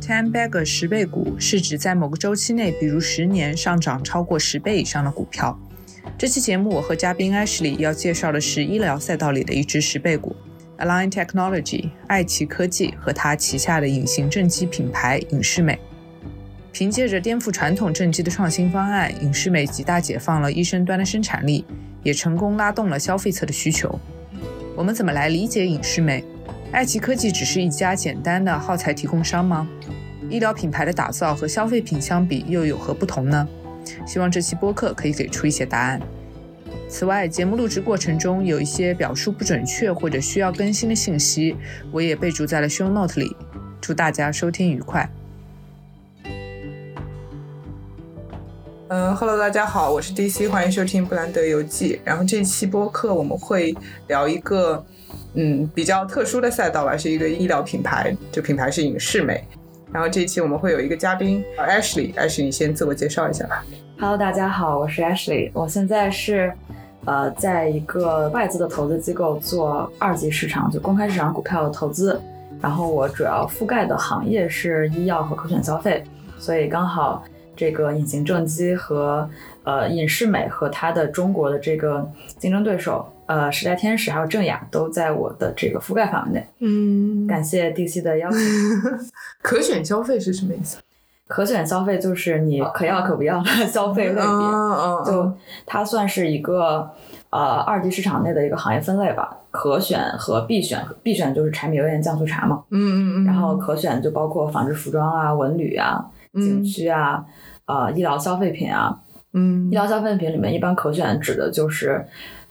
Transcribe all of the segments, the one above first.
Ten Bagger 十倍股是指在某个周期内，比如十年上涨超过十倍以上的股票。这期节目我和嘉宾 Ashley 要介绍的是医疗赛道里的一只十倍股 Align Technology 爱奇科技和它旗下的隐形正畸品牌影视美。凭借着颠覆传统正畸的创新方案，影视美极大解放了医生端的生产力，也成功拉动了消费侧的需求。我们怎么来理解影视美？爱奇科技只是一家简单的耗材提供商吗？医疗品牌的打造和消费品相比又有何不同呢？希望这期播客可以给出一些答案。此外，节目录制过程中有一些表述不准确或者需要更新的信息，我也备注在了 show note 里。祝大家收听愉快。嗯，Hello，大家好，我是 DC，欢迎收听布兰德游记。然后这期播客我们会聊一个。嗯，比较特殊的赛道吧，是一个医疗品牌，这品牌是影视美。然后这一期我们会有一个嘉宾，Ashley，Ashley，你先自我介绍一下吧。Hello，大家好，我是 Ashley，我现在是呃，在一个外资的投资机构做二级市场，就公开市场股票的投资。然后我主要覆盖的行业是医药和可选消费，所以刚好这个隐形正畸和呃影视美和它的中国的这个竞争对手。呃，时代天使还有正雅都在我的这个覆盖范围内。嗯，感谢 DC 的邀请。可选消费是什么意思？可选消费就是你可要可不要的 消费类别。就它算是一个呃二级市场内的一个行业分类吧。可选和必选，必选就是柴米油盐酱醋茶嘛。嗯嗯嗯。然后可选就包括纺织服装啊、文旅啊、景区啊、呃医疗消费品啊。嗯。医疗消费品里面一般可选指的就是。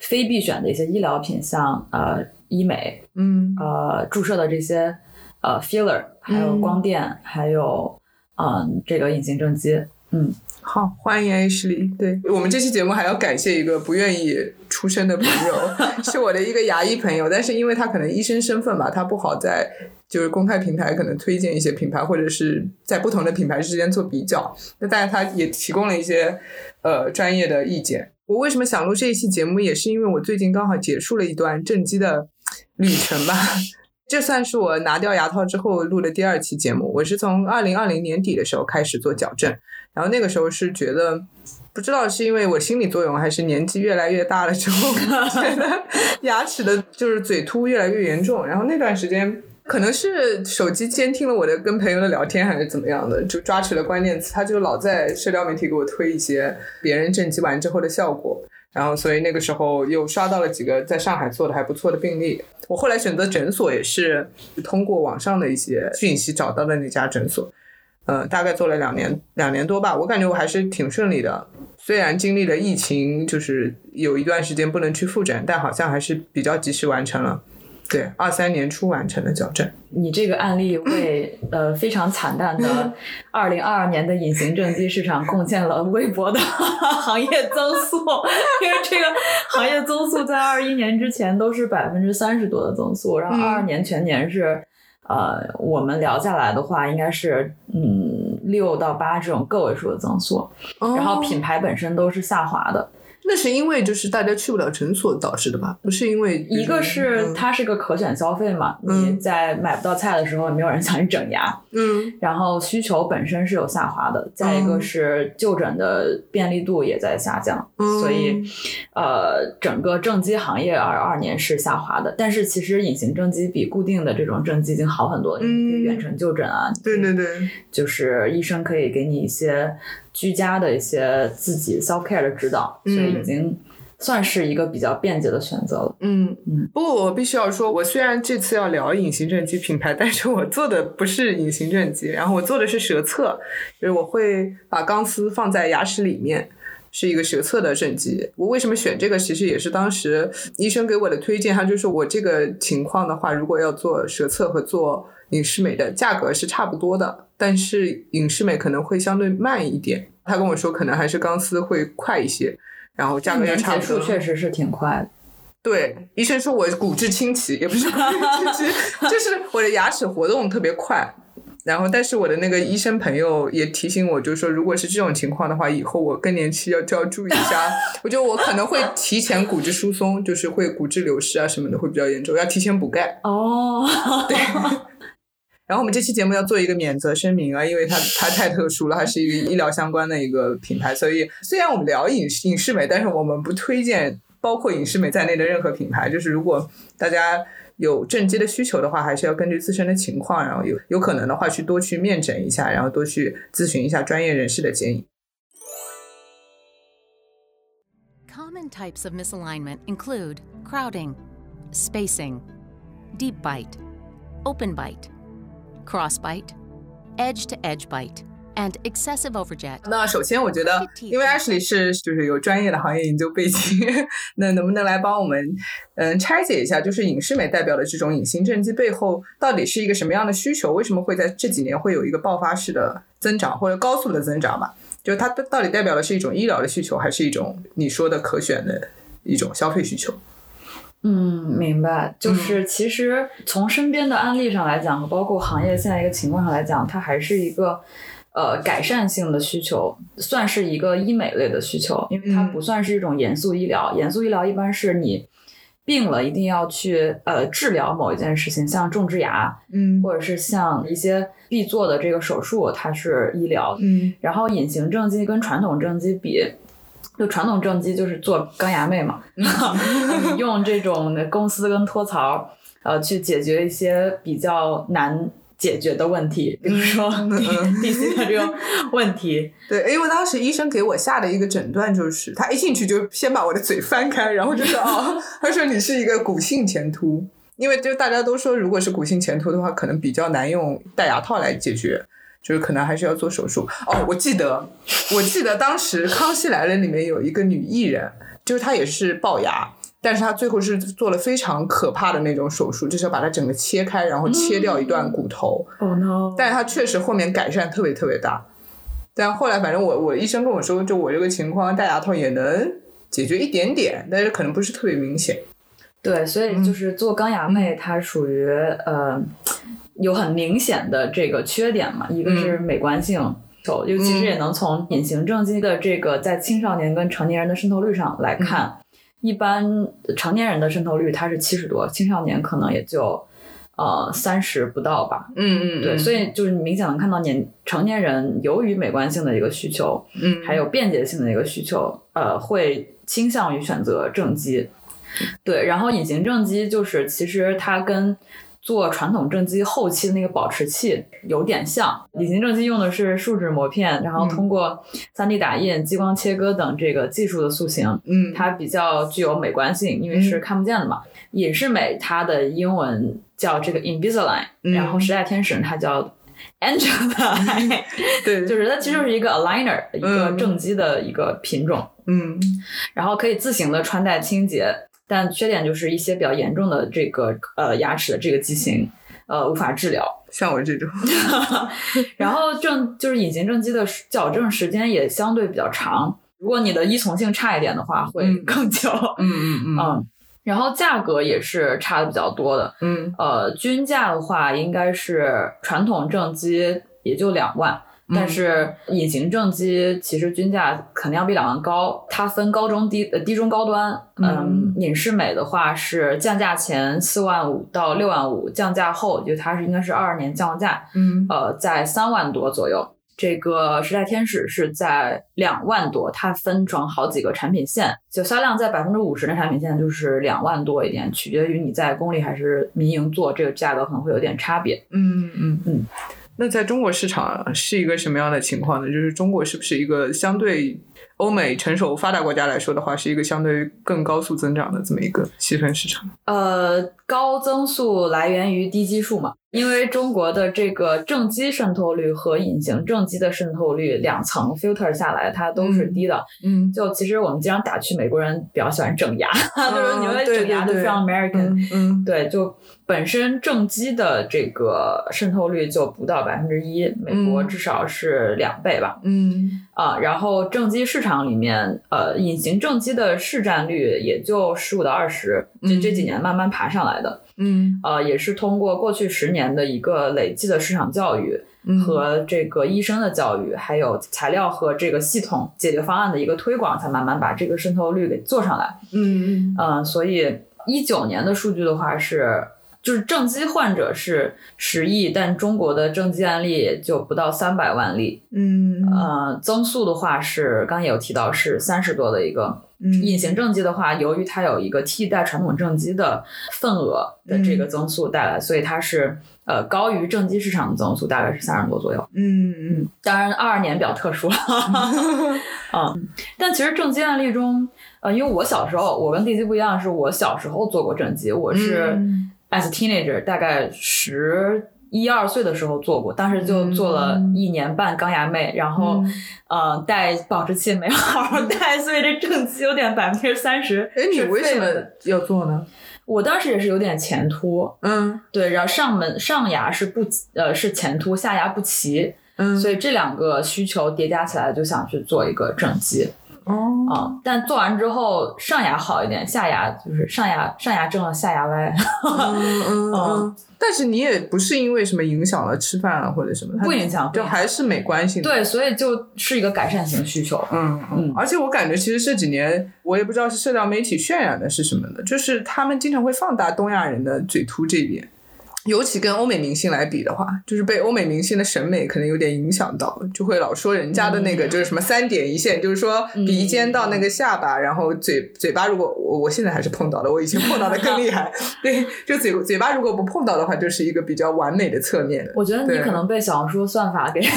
非必选的一些医疗品，像呃医美，嗯，呃注射的这些呃 filler，还有光电，还有嗯这个隐形正畸，嗯，好，欢迎 Ashley。对我们这期节目还要感谢一个不愿意出声的朋友，是我的一个牙医朋友，但是因为他可能医生身份吧，他不好在就是公开平台可能推荐一些品牌，或者是在不同的品牌之间做比较，那但是他也提供了一些呃专业的意见。我为什么想录这一期节目，也是因为我最近刚好结束了一段正畸的旅程吧。这算是我拿掉牙套之后录的第二期节目。我是从二零二零年底的时候开始做矫正，然后那个时候是觉得，不知道是因为我心理作用，还是年纪越来越大了之后，觉得牙齿的就是嘴凸越来越严重。然后那段时间。可能是手机监听了我的跟朋友的聊天，还是怎么样的，就抓取了关键词，他就老在社交媒体给我推一些别人正畸完之后的效果，然后所以那个时候又刷到了几个在上海做的还不错的病例。我后来选择诊所也是通过网上的一些讯息找到的那家诊所，呃，大概做了两年两年多吧，我感觉我还是挺顺利的，虽然经历了疫情，就是有一段时间不能去复诊，但好像还是比较及时完成了。对，二三年初完成的矫正。你这个案例为 呃非常惨淡的 二零二二年的隐形正畸市场贡献了微薄的行业增速，因为这个行业增速在二一年之前都是百分之三十多的增速，然后二二年全年是呃我们聊下来的话，应该是嗯六到八这种个位数的增速，然后品牌本身都是下滑的。那是因为就是大家去不了诊所导致的吧？不是因为一个是它是个可选消费嘛，你在买不到菜的时候，没有人 想去整牙。嗯，然后需求本身是有下滑的，再一个是就诊的便利度也在下降，所以呃，整个正畸行业二二年是下滑的。但是其实隐形正畸比固定的这种正畸已经好很多了，嗯，远程就诊啊，对对对，就是医生可以给你一些。居家的一些自己 self care 的指导，所以已经算是一个比较便捷的选择了。嗯嗯。不过我必须要说，我虽然这次要聊隐形正畸品牌，但是我做的不是隐形正畸，然后我做的是舌侧，就是我会把钢丝放在牙齿里面，是一个舌侧的正畸。我为什么选这个？其实也是当时医生给我的推荐，他就说我这个情况的话，如果要做舌侧和做隐适美的价格是差不多的。但是影视美可能会相对慢一点，他跟我说可能还是钢丝会快一些，然后价格也差不多。确实是挺快的。对，医生说我骨质清奇，也不是骨质清奇，就是我的牙齿活动特别快。然后，但是我的那个医生朋友也提醒我，就是说，如果是这种情况的话，以后我更年期要就要注意一下。我觉得我可能会提前骨质疏松，就是会骨质流失啊什么的会比较严重，要提前补钙。哦，对。然后我们这期节目要做一个免责声明啊，因为它它太特殊了，它是一个医疗相关的一个品牌，所以虽然我们聊影视影视美，但是我们不推荐包括影视美在内的任何品牌。就是如果大家有正畸的需求的话，还是要根据自身的情况，然后有有可能的话去多去面诊一下，然后多去咨询一下专业人士的建议。Common types of misalignment include crowding, spacing, deep bite, open bite. Crossbite, edge-to-edge bite, and excessive overjet。那首先，我觉得，因为 Ashley 是就是有专业的行业研究背景，那能不能来帮我们嗯拆解一下，就是影视美代表的这种隐形正畸背后到底是一个什么样的需求？为什么会在这几年会有一个爆发式的增长或者高速的增长吧？就是它到底代表的是一种医疗的需求，还是一种你说的可选的一种消费需求？嗯，明白。就是其实从身边的案例上来讲，和包括行业现在一个情况上来讲，它还是一个呃改善性的需求，算是一个医美类的需求，因为它不算是一种严肃医疗。严肃医疗一般是你病了一定要去呃治疗某一件事情，像种植牙，嗯，或者是像一些必做的这个手术，它是医疗。嗯，然后隐形正畸跟传统正畸比。就传统正畸就是做钢牙妹嘛，用这种的公司跟托槽，呃，去解决一些比较难解决的问题，比如说 D C 的这个问题。对，因为当时医生给我下的一个诊断就是，他一进去就先把我的嘴翻开，然后就说哦，他说你是一个骨性前凸，因为就大家都说，如果是骨性前凸的话，可能比较难用戴牙套来解决。就是可能还是要做手术哦。我记得，我记得当时《康熙来了》里面有一个女艺人，就是她也是龅牙，但是她最后是做了非常可怕的那种手术，就是要把它整个切开，然后切掉一段骨头。哦 no！但是她确实后面改善特别特别大。但后来反正我我医生跟我说，就我这个情况戴牙套也能解决一点点，但是可能不是特别明显。对，所以就是做钢牙妹，她属于呃。有很明显的这个缺点嘛，一个是美观性，就其实也能从隐形正畸的这个在青少年跟成年人的渗透率上来看，一般成年人的渗透率它是七十多，青少年可能也就呃三十不到吧。嗯嗯，对，所以就是明显能看到年成年人由于美观性的一个需求，嗯，还有便捷性的一个需求，呃，会倾向于选择正畸。对，然后隐形正畸就是其实它跟做传统正畸后期的那个保持器有点像，隐形正畸用的是树脂膜片，然后通过 3D 打印、激光切割等这个技术的塑形，嗯，它比较具有美观性，因为是看不见的嘛。隐适美它的英文叫这个 Invisalign，然后时代天使它叫 Angelina，对，就是它其实就是一个 aligner，一个正畸的一个品种，嗯，然后可以自行的穿戴清洁。但缺点就是一些比较严重的这个呃牙齿的这个畸形，呃无法治疗。像我这种，然后正就是隐形正畸的矫正时间也相对比较长。如果你的依从性差一点的话，会更久。嗯嗯 嗯。嗯，然后价格也是差的比较多的。嗯，呃，均价的话应该是传统正畸也就两万。但是隐形正畸其实均价肯定要比两万高，它分高中低呃低中高端。嗯，隐适美的话是降价前四万五到六万五，降价后就它是应该是二二年降价，嗯，呃在三万多左右。这个时代天使是在两万多，它分成好几个产品线，就销量在百分之五十的产品线就是两万多一点，取决于你在公立还是民营做，这个价格可能会有点差别。嗯嗯嗯。那在中国市场是一个什么样的情况呢？就是中国是不是一个相对欧美成熟发达国家来说的话，是一个相对更高速增长的这么一个细分市场？呃，高增速来源于低基数嘛。因为中国的这个正畸渗透率和隐形正畸的渗透率两层 filter 下来，它都是低的。嗯，就其实我们经常打趣美国人比较喜欢整牙，就是你们整牙都非常 American。嗯，对，就本身正畸的这个渗透率就不到百分之一，美国至少是两倍吧。嗯，啊，然后正畸市场里面，呃，隐形正畸的市占率也就十五到二十，就这几年慢慢爬上来的。嗯，呃，也是通过过去十年的一个累计的市场教育和这个医生的教育，还有材料和这个系统解决方案的一个推广，才慢慢把这个渗透率给做上来。嗯嗯，所以一九年的数据的话是就是正畸患者是十亿，但中国的正畸案例也就不到三百万例。嗯，呃，增速的话是刚也有提到是三十多的一个。隐形正畸的话，由于它有一个替代传统正畸的份额的这个增速带来，所以它是呃高于正畸市场的增速，大概是三十多左右。嗯嗯，当然二二年比较特殊了。嗯，但其实正畸案例中，呃，因为我小时候我跟地基不一样，是我小时候做过正畸，我是 as teenager 大概十。一二岁的时候做过，当时就做了一年半钢牙妹，然后，呃，戴保持器没好好 戴，所以这正畸有点百分之三十。哎，你为什么要做呢？我当时也是有点前凸，嗯，对，然后上门上牙是不呃是前凸，下牙不齐，嗯，所以这两个需求叠加起来，就想去做一个正畸。哦，啊，但做完之后上牙好一点，下牙就是上牙上牙正了，下牙歪。嗯嗯嗯。但是你也不是因为什么影响了吃饭啊或者什么，不影响，就还是美观性。对，所以就是一个改善型需求。嗯嗯。而且我感觉其实这几年我也不知道是社交媒体渲染的是什么的，就是他们经常会放大东亚人的嘴凸这一点。尤其跟欧美明星来比的话，就是被欧美明星的审美可能有点影响到，就会老说人家的那个就是什么三点一线，就是说鼻尖到那个下巴，然后嘴嘴巴如果我我现在还是碰到的，我以前碰到的更厉害。对，就嘴嘴巴如果不碰到的话，就是一个比较完美的侧面。我觉得你可能被小红书算法给。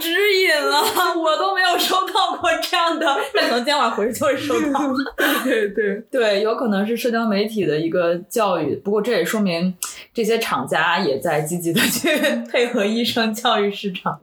给指引了，我都没有收到过这样的，但可能今天晚上回去就会收到。对对对，有可能是社交媒体的一个教育，不过这也说明这些厂家也在积极的去 配合医生教育市场。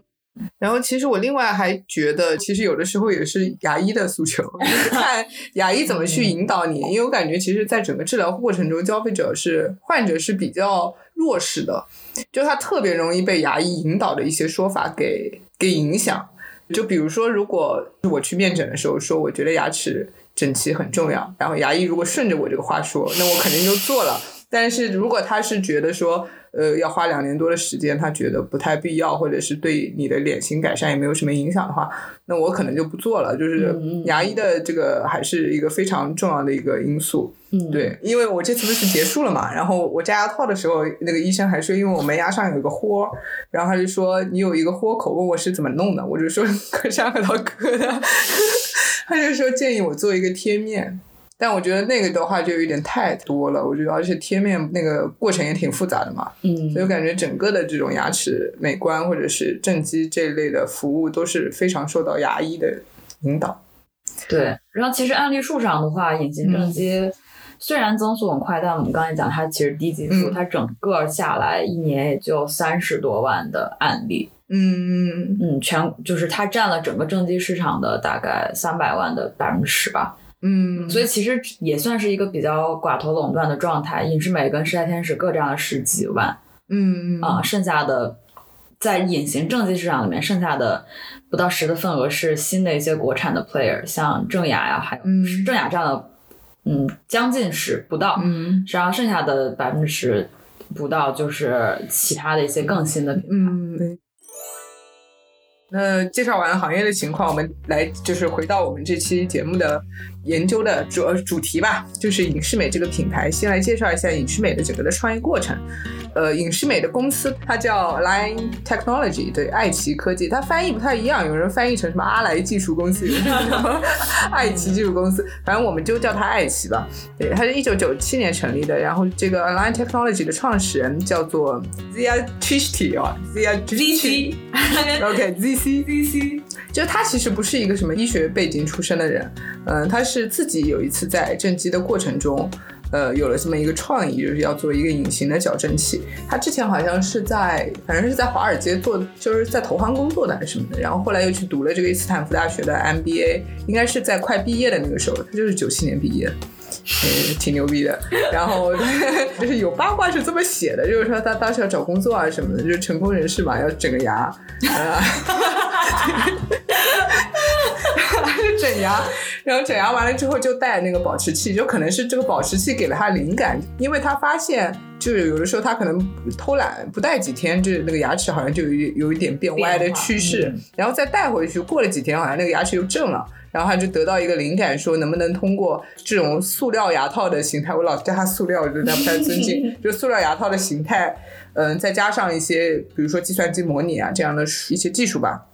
然后，其实我另外还觉得，其实有的时候也是牙医的诉求，看牙医怎么去引导你。因为我感觉，其实，在整个治疗过程中，消费者是患者是比较弱势的，就他特别容易被牙医引导的一些说法给给影响。就比如说，如果我去面诊的时候说，我觉得牙齿整齐很重要，然后牙医如果顺着我这个话说，那我肯定就做了。但是如果他是觉得说，呃，要花两年多的时间，他觉得不太必要，或者是对你的脸型改善也没有什么影响的话，那我可能就不做了。就是牙医的这个还是一个非常重要的一个因素。嗯，对，因为我这次不是结束了嘛，然后我摘牙套的时候，那个医生还说，因为我门牙上有一个豁，然后他就说你有一个豁口，问我是怎么弄的，我就说磕山核桃磕的，他就说建议我做一个贴面。但我觉得那个的话就有点太多了，我觉得而且贴面那个过程也挺复杂的嘛，嗯，所以我感觉整个的这种牙齿美观或者是正畸这一类的服务都是非常受到牙医的引导。对，然后其实案例数上的话，隐形正畸虽然增速很快，但我们刚才讲它其实低基数，它整个下来一年也就三十多万的案例，嗯嗯嗯，全就是它占了整个正畸市场的大概三百万的百分之十吧。嗯，所以其实也算是一个比较寡头垄断的状态。隐适美跟时代天使各占了十几万，嗯啊，剩下的在隐形正畸市场里面，剩下的不到十的份额是新的一些国产的 player，像正雅呀，还有正雅占了嗯将近十不到，嗯，然后剩下的百分之十不到就是其他的一些更新的品牌。嗯，那介绍完行业的情况，我们来就是回到我们这期节目的。研究的主主题吧，就是影视美这个品牌。先来介绍一下影视美的整个的创业过程。呃，影视美的公司它叫 Line Technology，对，爱奇科技。它翻译不太一样，有人翻译成什么阿莱技术公司，什么爱奇技术公司，反正我们就叫它爱奇吧。对，它是一九九七年成立的。然后这个 Line Technology 的创始人叫做 Zia Chishti 啊，Zia ZC，OK，ZC，ZC，就他其实不是一个什么医学背景出身的人，嗯，他是。是自己有一次在正畸的过程中，呃，有了这么一个创意，就是要做一个隐形的矫正器。他之前好像是在，反正是在华尔街做，就是在投行工作的还是什么的。然后后来又去读了这个斯坦福大学的 MBA，应该是在快毕业的那个时候，他就是九七年毕业，挺牛逼的。然后 就是有八卦是这么写的，就是说他当时要找工作啊什么的，就是成功人士嘛，要整个牙啊。整牙，然后整牙完了之后就戴那个保持器，就可能是这个保持器给了他灵感，因为他发现就是有的时候他可能偷懒不戴几天，就是那个牙齿好像就有有一点变歪的趋势，然后再戴回去，过了几天好像那个牙齿又正了，然后他就得到一个灵感，说能不能通过这种塑料牙套的形态，我老叫它塑料，就不太尊敬，就塑料牙套的形态，嗯，再加上一些比如说计算机模拟啊这样的一些技术吧。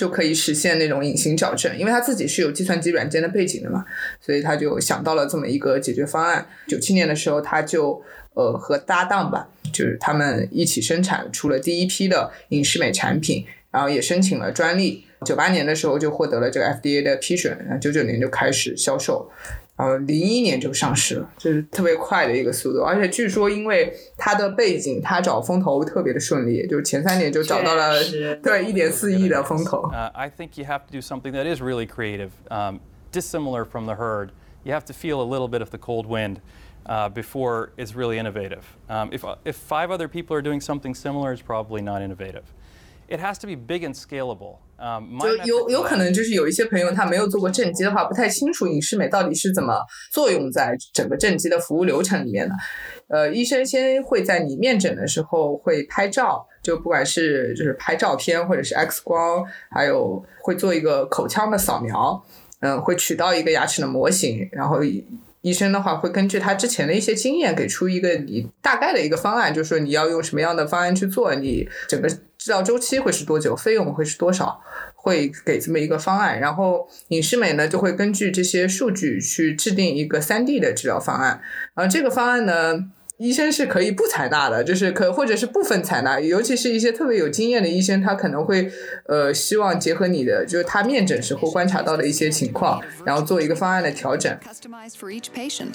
就可以实现那种隐形矫正，因为他自己是有计算机软件的背景的嘛，所以他就想到了这么一个解决方案。九七年的时候，他就呃和搭档吧，就是他们一起生产出了第一批的隐适美产品，然后也申请了专利。九八年的时候就获得了这个 FDA 的批准，然后九九年就开始销售。呃，零一年就上市了，就是特别快的一个速度，而且据说因为它的背景，它找风投特别的顺利，就是前三年就找到了对一点四亿的风投。Uh, I think you have to do something that is really creative, um, dissimilar from the herd. You have to feel a little bit of the cold wind uh, before it's really innovative. Um, if if five other people are doing something similar, it's probably not innovative. It has to be big and scalable. 就有有可能就是有一些朋友他没有做过正畸的话，不太清楚隐适美到底是怎么作用在整个正畸的服务流程里面的。呃，医生先会在你面诊的时候会拍照，就不管是就是拍照片或者是 X 光，还有会做一个口腔的扫描，嗯，会取到一个牙齿的模型，然后。医生的话会根据他之前的一些经验给出一个你大概的一个方案，就是说你要用什么样的方案去做，你整个治疗周期会是多久，费用会是多少，会给这么一个方案。然后影视美呢就会根据这些数据去制定一个三 D 的治疗方案，然后这个方案呢。医生是可以不采纳的，就是可或者是部分采纳，尤其是一些特别有经验的医生，他可能会呃希望结合你的，就是他面诊时候观察到的一些情况，然后做一个方案的调整。Customize for each patient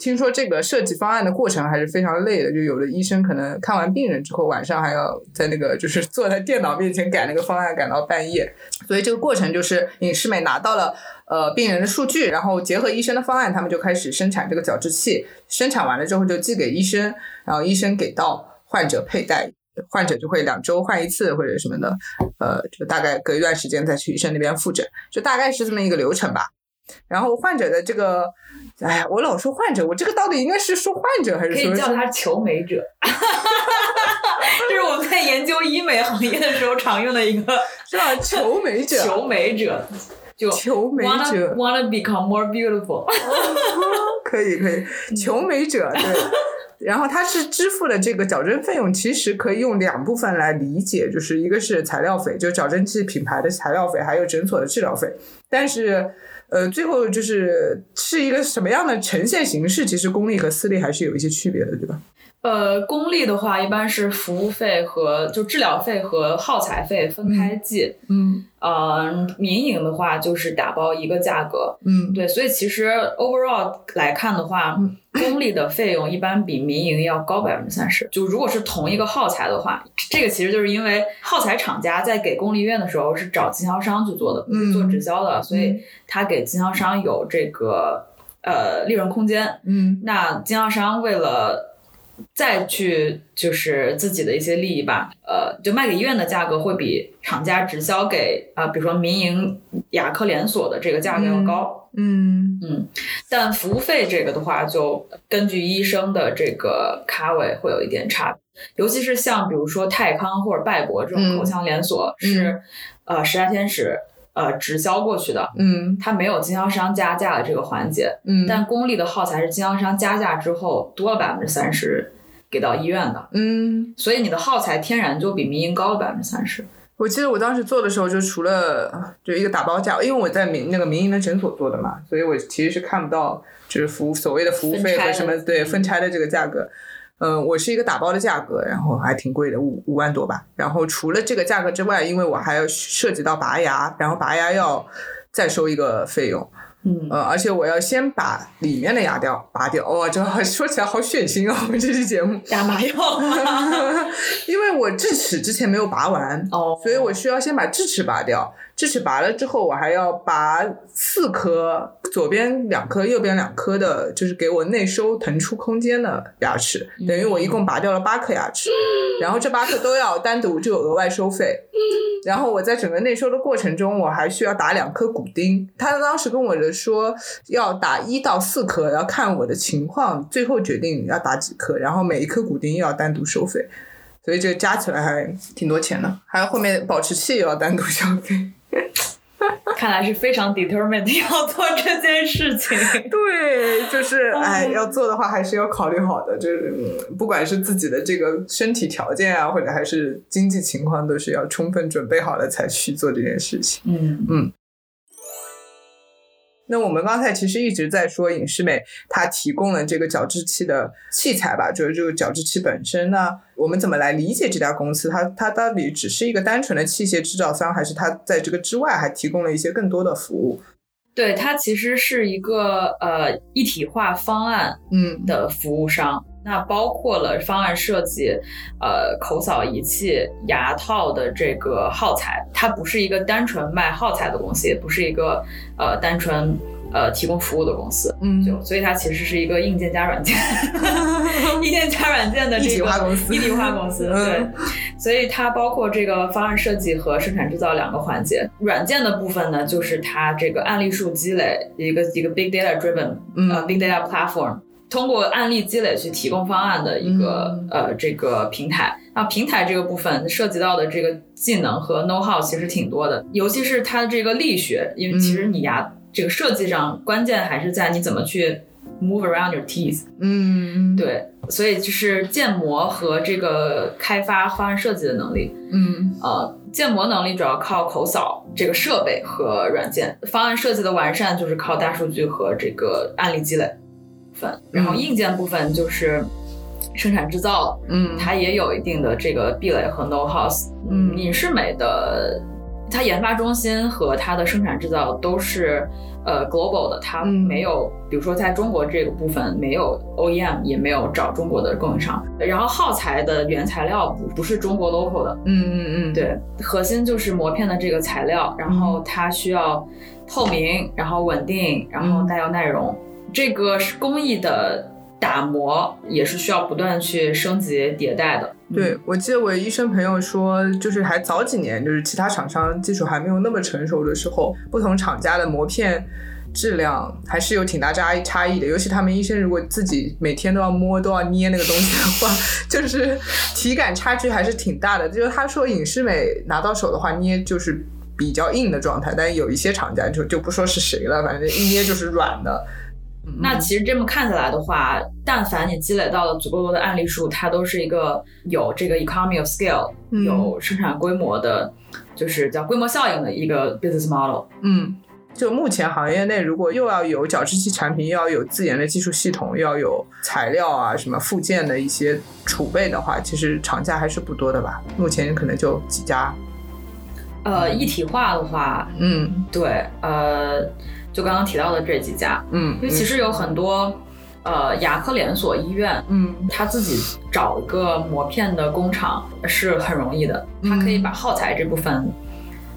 听说这个设计方案的过程还是非常累的，就有的医生可能看完病人之后，晚上还要在那个就是坐在电脑面前改那个方案，改到半夜。所以这个过程就是影视美拿到了呃病人的数据，然后结合医生的方案，他们就开始生产这个矫治器。生产完了之后就寄给医生，然后医生给到患者佩戴，患者就会两周换一次或者什么的，呃，就大概隔一段时间再去医生那边复诊，就大概是这么一个流程吧。然后患者的这个。哎，我老说患者，我这个到底应该是说患者还是说？可以叫他求美者。这是我们在研究医美行业的时候常用的一个，是吧？求美者。求美者，就求美者。Wanna become more beautiful。可以可以，求美者对。然后他是支付的这个矫正费用，其实可以用两部分来理解，就是一个是材料费，就矫正器品牌的材料费，还有诊所的治疗费，但是。呃，最后就是是一个什么样的呈现形式？其实公立和私立还是有一些区别的，对吧？呃，公立的话一般是服务费和就治疗费和耗材费分开计，嗯，呃，民营的话就是打包一个价格，嗯，对，所以其实 overall 来看的话，公立的费用一般比民营要高百分之三十。就如果是同一个耗材的话，这个其实就是因为耗材厂家在给公立医院的时候是找经销商去做的，不是做直销的，所以他给经销商有这个呃利润空间，嗯，那经销商为了再去就是自己的一些利益吧，呃，就卖给医院的价格会比厂家直销给啊，比如说民营牙科连锁的这个价格要高。嗯嗯，但服务费这个的话，就根据医生的这个卡位会有一点差别，尤其是像比如说泰康或者拜博这种口腔连锁，是呃十大天使。呃，直销过去的，嗯，它没有经销商加价的这个环节，嗯，但公立的耗材是经销商加价之后多了百分之三十给到医院的，嗯，所以你的耗材天然就比民营高了百分之三十。我记得我当时做的时候，就除了就一个打包价，因为我在民那个民营的诊所做的嘛，所以我其实是看不到就是服务所谓的服务费和什么对分拆的这个价格。嗯，我是一个打包的价格，然后还挺贵的，五五万多吧。然后除了这个价格之外，因为我还要涉及到拔牙，然后拔牙要再收一个费用。嗯，呃，而且我要先把里面的牙掉拔掉。哇，这 说起来好血腥哦！我们这期节目打麻药 因为我智齿之前没有拔完，哦，所以我需要先把智齿拔掉。智齿拔了之后，我还要拔四颗，左边两颗，右边两颗的，就是给我内收腾出空间的牙齿，等于我一共拔掉了八颗牙齿，然后这八颗都要单独就额外收费。然后我在整个内收的过程中，我还需要打两颗骨钉。他当时跟我的说要打一到四颗，要看我的情况，最后决定要打几颗。然后每一颗骨钉又要单独收费，所以这加起来还挺多钱的。还有后面保持器也要单独 消费。看来是非常 determined 要做这件事情。对，就是 哎，要做的话还是要考虑好的，就是不管是自己的这个身体条件啊，或者还是经济情况，都是要充分准备好了才去做这件事情。嗯嗯。那我们刚才其实一直在说影视美，它提供了这个矫治器的器材吧，就是这个矫治器本身呢，我们怎么来理解这家公司？它它到底只是一个单纯的器械制造商，还是它在这个之外还提供了一些更多的服务？对，它其实是一个呃一体化方案嗯的服务商，那包括了方案设计、呃口扫仪器、牙套的这个耗材，它不是一个单纯卖耗材的公司，也不是一个呃单纯。呃，提供服务的公司，嗯，就所以它其实是一个硬件加软件，硬件加软件的一体化公司，一体化公司，对，所以它包括这个方案设计和生产制造两个环节。软件的部分呢，就是它这个案例数积累一个一个 big data driven，呃，big data platform，通过案例积累去提供方案的一个呃这个平台。那平台这个部分涉及到的这个技能和 know how 其实挺多的，尤其是它这个力学，因为其实你牙。这个设计上关键还是在你怎么去 move around your teeth。嗯，对，所以就是建模和这个开发方案设计的能力。嗯，呃，建模能力主要靠口扫这个设备和软件，方案设计的完善就是靠大数据和这个案例积累部分。然后硬件部分就是生产制造，嗯，它也有一定的这个壁垒和 know how。嗯，影视美的。它研发中心和它的生产制造都是呃 global 的，它没有，比如说在中国这个部分没有 OEM，也没有找中国的供应商。然后耗材的原材料不不是中国 local 的，嗯嗯嗯，对，核心就是膜片的这个材料，然后它需要透明，然后稳定，然后带有耐容，这个是工艺的。打磨也是需要不断去升级迭代的。对，我记得我医生朋友说，就是还早几年，就是其他厂商技术还没有那么成熟的时候，不同厂家的膜片质量还是有挺大差差异的。尤其他们医生如果自己每天都要摸、都要捏那个东西的话，就是体感差距还是挺大的。就是他说影视美拿到手的话，捏就是比较硬的状态，但有一些厂家就就不说是谁了，反正一捏就是软的。那其实这么看下来的话，但凡你积累到了足够多的案例数，它都是一个有这个 economy of scale，有生产规模的，就是叫规模效应的一个 business model。嗯，就目前行业内，如果又要有矫治器产品，又要有自研的技术系统，又要有材料啊什么附件的一些储备的话，其实厂家还是不多的吧？目前可能就几家。呃，一体化的话，嗯，对，呃。就刚刚提到的这几家，嗯，因为其实有很多，呃，牙科连锁医院，嗯，他自己找一个磨片的工厂是很容易的，他可以把耗材这部分，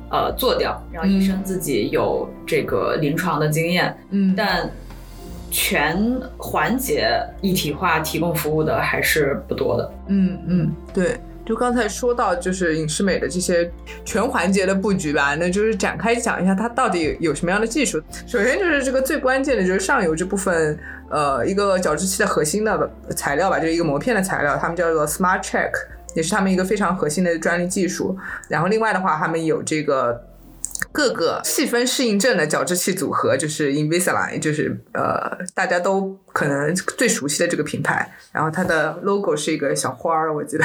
呃，做掉，让医生自己有这个临床的经验，嗯，但全环节一体化提供服务的还是不多的，嗯嗯，对。就刚才说到，就是影视美的这些全环节的布局吧，那就是展开讲一下它到底有什么样的技术。首先就是这个最关键的就是上游这部分，呃，一个矫治器的核心的材料吧，就是一个膜片的材料，他们叫做 Smart Check，也是他们一个非常核心的专利技术。然后另外的话，他们有这个。各个细分适应症的矫治器组合就是 Invisalign，就是呃大家都可能最熟悉的这个品牌。然后它的 logo 是一个小花儿，我记得。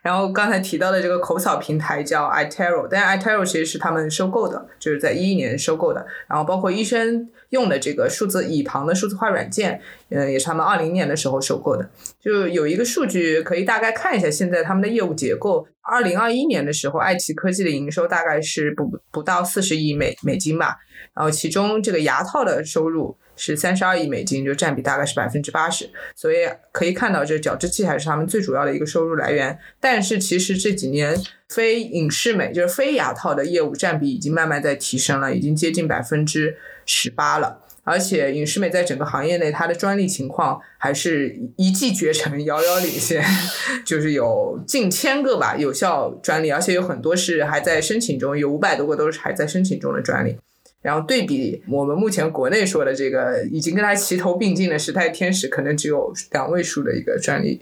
然后刚才提到的这个口扫平台叫 iTero，但 iTero 其实是他们收购的，就是在一一年收购的。然后包括医生用的这个数字椅旁的数字化软件，嗯，也是他们二零年的时候收购的。就有一个数据可以大概看一下现在他们的业务结构。二零二一年的时候，爱奇艺科技的营收大概是不不到四十亿美美金吧，然后其中这个牙套的收入是三十二亿美金，就占比大概是百分之八十，所以可以看到这矫治器还是他们最主要的一个收入来源。但是其实这几年非影视美就是非牙套的业务占比已经慢慢在提升了，已经接近百分之十八了。而且影视美在整个行业内，它的专利情况还是一骑绝尘，遥遥领先，就是有近千个吧有效专利，而且有很多是还在申请中，有五百多个都是还在申请中的专利。然后对比我们目前国内说的这个已经跟它齐头并进的时代天使，可能只有两位数的一个专利。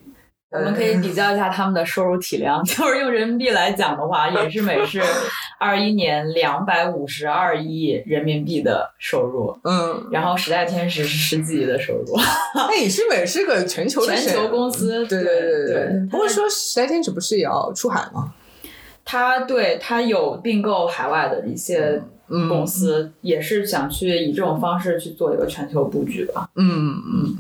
我们可以比较一下他们的收入体量，就是用人民币来讲的话，影视美是 二一年两百五十二亿人民币的收入，嗯，然后时代天使是十几亿的收入。那影视美是个全球的全球公司，对对对对。不过说时代天使不是也要出海吗？他对他有并购海外的一些。公司也是想去以这种方式去做一个全球布局吧。嗯嗯，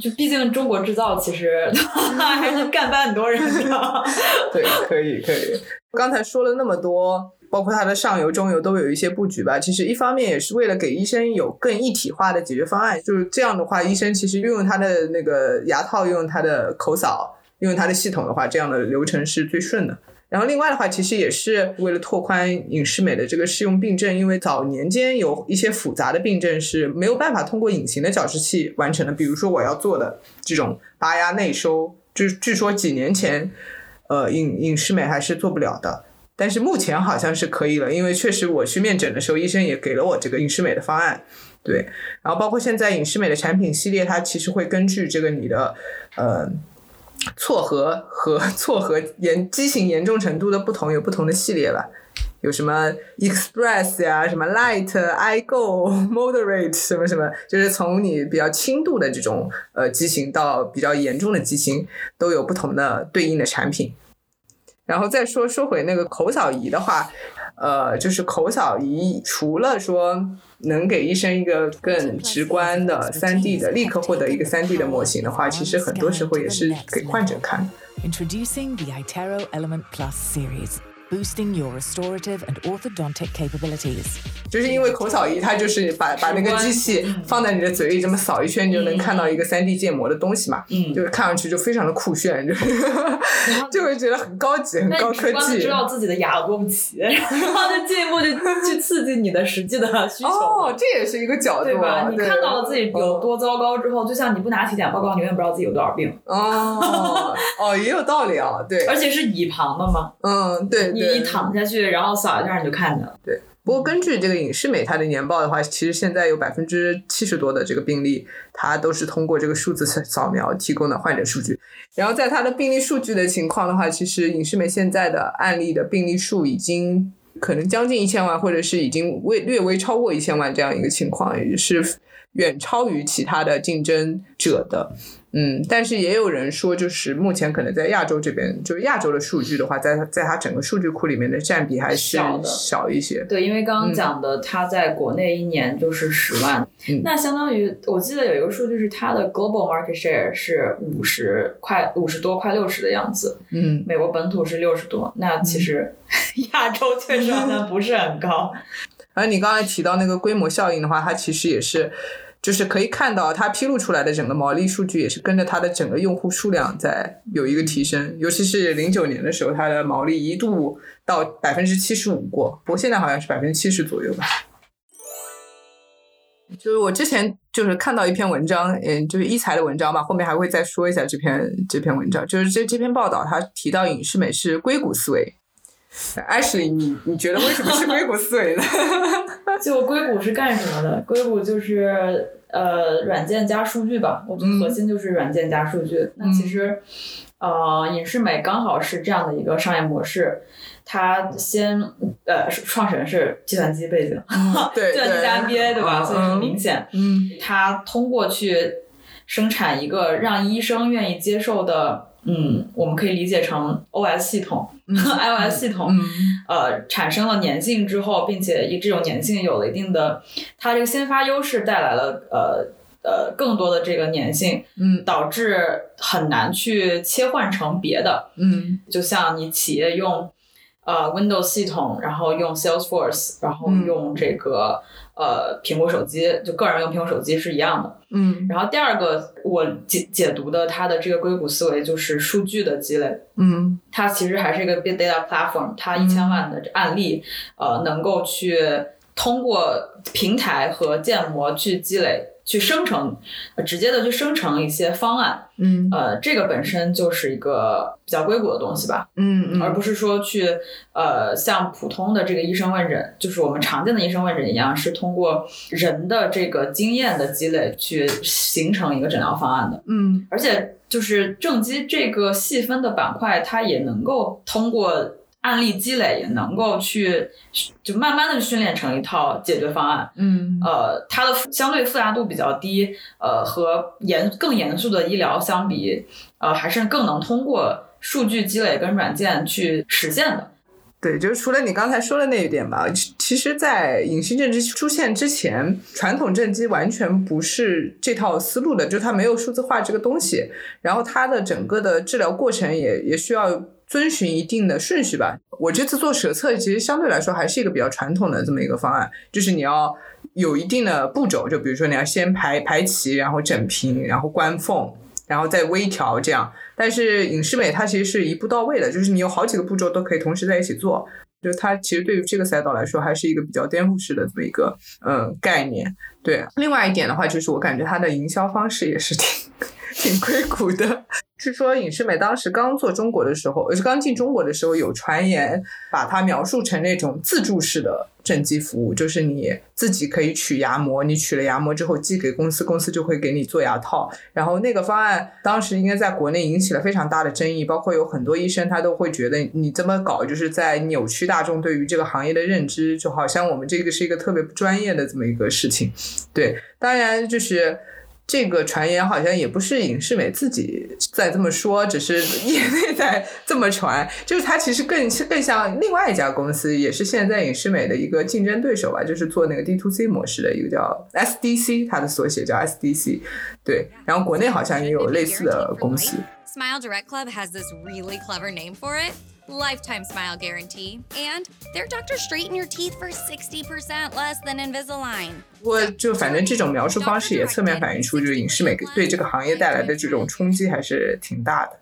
就毕竟中国制造其实 还是干翻很多人的。对，可以可以。刚才说了那么多，包括它的上游、中游都有一些布局吧。其实一方面也是为了给医生有更一体化的解决方案，就是这样的话，医生其实运用他的那个牙套，用他的口扫，用他的系统的话，这样的流程是最顺的。然后另外的话，其实也是为了拓宽影视美的这个适用病症，因为早年间有一些复杂的病症是没有办法通过隐形的矫治器完成的，比如说我要做的这种拔牙内收，就是据说几年前，呃，影影视美还是做不了的，但是目前好像是可以了，因为确实我去面诊的时候，医生也给了我这个影视美的方案，对，然后包括现在影视美的产品系列，它其实会根据这个你的，呃。错合和 错合严畸形严重程度的不同，有不同的系列吧？有什么 Express 呀，什么 Light、I Go、Moderate 什么什么，就是从你比较轻度的这种呃畸形到比较严重的畸形，都有不同的对应的产品。然后再说说回那个口扫仪的话，呃，就是口扫仪除了说。能给医生一个更直观的三 D 的，立刻获得一个三 D 的模型的话，其实很多时候也是给患者看。Introducing the iTero Element Plus series. Boosting your restorative and orthodontic capabilities. 就是因为口扫仪，它就是把把那个机器放在你的嘴里，这么扫一圈，你就能看到一个三 D 建模的东西嘛。嗯，就是看上去就非常的酷炫，就就会觉得很高级、很高科技。知道自己的牙有多不齐，然后就进一步就去刺激你的实际的需求。哦，这也是一个角度，对吧？你看到了自己有多糟糕之后，就像你不拿体检报告，你永远不知道自己有多少病。哦哦，也有道理啊，对。而且是倚旁的嘛。嗯，对。你一躺下去，然后扫一下你就看见了。对，不过根据这个影视美它的年报的话，其实现在有百分之七十多的这个病例，它都是通过这个数字扫描提供的患者数据。然后在它的病例数据的情况的话，其实影视美现在的案例的病例数已经可能将近一千万，或者是已经微略微超过一千万这样一个情况，也是远超于其他的竞争者的。嗯，但是也有人说，就是目前可能在亚洲这边，就是亚洲的数据的话，在在它整个数据库里面的占比还是小一些。对，因为刚刚讲的，它在国内一年就是十万，那相当于我记得有一个数据是它的 global market share 是五十快五十多，快六十的样子。嗯，美国本土是六十多，那其实 亚洲确实好像不是很高。而你刚才提到那个规模效应的话，它其实也是。就是可以看到，它披露出来的整个毛利数据也是跟着它的整个用户数量在有一个提升，尤其是零九年的时候，它的毛利一度到百分之七十五过，不过现在好像是百分之七十左右吧。就是我之前就是看到一篇文章，嗯，就是一财的文章嘛，后面还会再说一下这篇这篇文章，就是这这篇报道，它提到影视美是硅谷思维。Ashley，你你觉得为什么是硅谷思维呢？就硅谷是干什么的？硅谷就是呃软件加数据吧，我觉得核心就是软件加数据。那其实呃影视美刚好是这样的一个商业模式，它先呃创始人是计算机背景，对计算机加 MBA 对吧？所以很明显，嗯，它通过去生产一个让医生愿意接受的。嗯，我们可以理解成 OS 系统，iOS 系统，呃，产生了粘性之后，并且以这种粘性有了一定的，它这个先发优势带来了呃呃更多的这个粘性，嗯，导致很难去切换成别的，嗯，就像你企业用呃 Windows 系统，然后用 Salesforce，然后用这个。呃，苹果手机就个人用苹果手机是一样的，嗯。然后第二个我解解读的它的这个硅谷思维就是数据的积累，嗯，它其实还是一个 big data platform，它一千万的案例，呃，能够去通过平台和建模去积累。去生成，直接的去生成一些方案，嗯，呃，这个本身就是一个比较硅谷的东西吧，嗯，而不是说去呃像普通的这个医生问诊，就是我们常见的医生问诊一样，是通过人的这个经验的积累去形成一个诊疗方案的，嗯，而且就是正畸这个细分的板块，它也能够通过。案例积累也能够去，就慢慢的训练成一套解决方案。嗯，呃，它的相对复杂度比较低，呃，和严更严肃的医疗相比，呃，还是更能通过数据积累跟软件去实现的。对，就是除了你刚才说的那一点吧，其实，在隐形正畸出现之前，传统正畸完全不是这套思路的，就它没有数字化这个东西，然后它的整个的治疗过程也也需要。遵循一定的顺序吧。我这次做舌测，其实相对来说还是一个比较传统的这么一个方案，就是你要有一定的步骤，就比如说你要先排排齐，然后整平，然后关缝，然后再微调这样。但是影视美它其实是一步到位的，就是你有好几个步骤都可以同时在一起做，就它其实对于这个赛道来说还是一个比较颠覆式的这么一个嗯概念。对，另外一点的话，就是我感觉它的营销方式也是挺挺硅谷的。是说影视美当时刚做中国的时候，呃，刚进中国的时候，有传言把它描述成那种自助式的正畸服务，就是你自己可以取牙模，你取了牙模之后寄给公司，公司就会给你做牙套。然后那个方案当时应该在国内引起了非常大的争议，包括有很多医生他都会觉得你这么搞就是在扭曲大众对于这个行业的认知，就好像我们这个是一个特别不专业的这么一个事情。对，当然就是。这个传言好像也不是影视美自己在这么说，只是业内在这么传。就是它其实更更像另外一家公司，也是现在影视美的一个竞争对手吧，就是做那个 D to C 模式的一个叫 SDC，它的缩写叫 SDC。对，然后国内好像也有类似的公司。Smile Direct Club has this really clever name for it. Lifetime smile guarantee, and their doctors straighten your teeth for 60% less than Invisalign. 不过，就反正这种描述方式也侧面反映出，就是影视美对这个行业带来的这种冲击还是挺大的。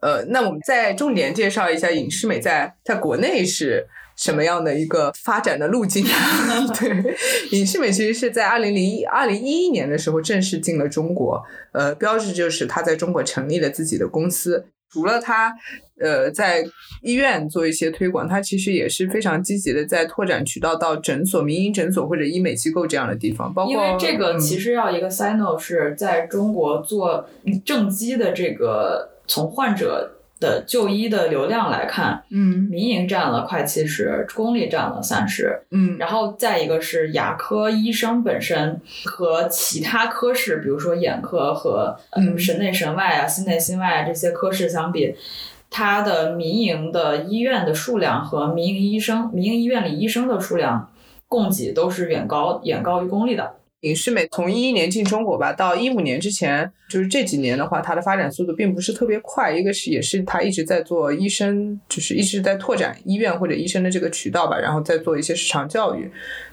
呃，那我们再重点介绍一下影视美在在国内是什么样的一个发展的路径。对，影视美其实是在二零零一二零一一年的时候正式进了中国，呃，标志就是他在中国成立了自己的公司。除了他，呃，在医院做一些推广，他其实也是非常积极的在拓展渠道到诊所、民营诊所或者医美机构这样的地方。包括因为这个其实要一个 signal 是在中国做正畸的这个从患者。的就医的流量来看，嗯，民营占了快七十，公立占了三十，嗯，然后再一个是牙科医生本身和其他科室，比如说眼科和嗯神内神外啊、心内心外啊这些科室相比，它的民营的医院的数量和民营医生、民营医院里医生的数量供给都是远高远高于公立的。影视美从一一年进中国吧，到一五年之前，就是这几年的话，它的发展速度并不是特别快。一个是也是它一直在做医生，就是一直在拓展医院或者医生的这个渠道吧，然后再做一些市场教育。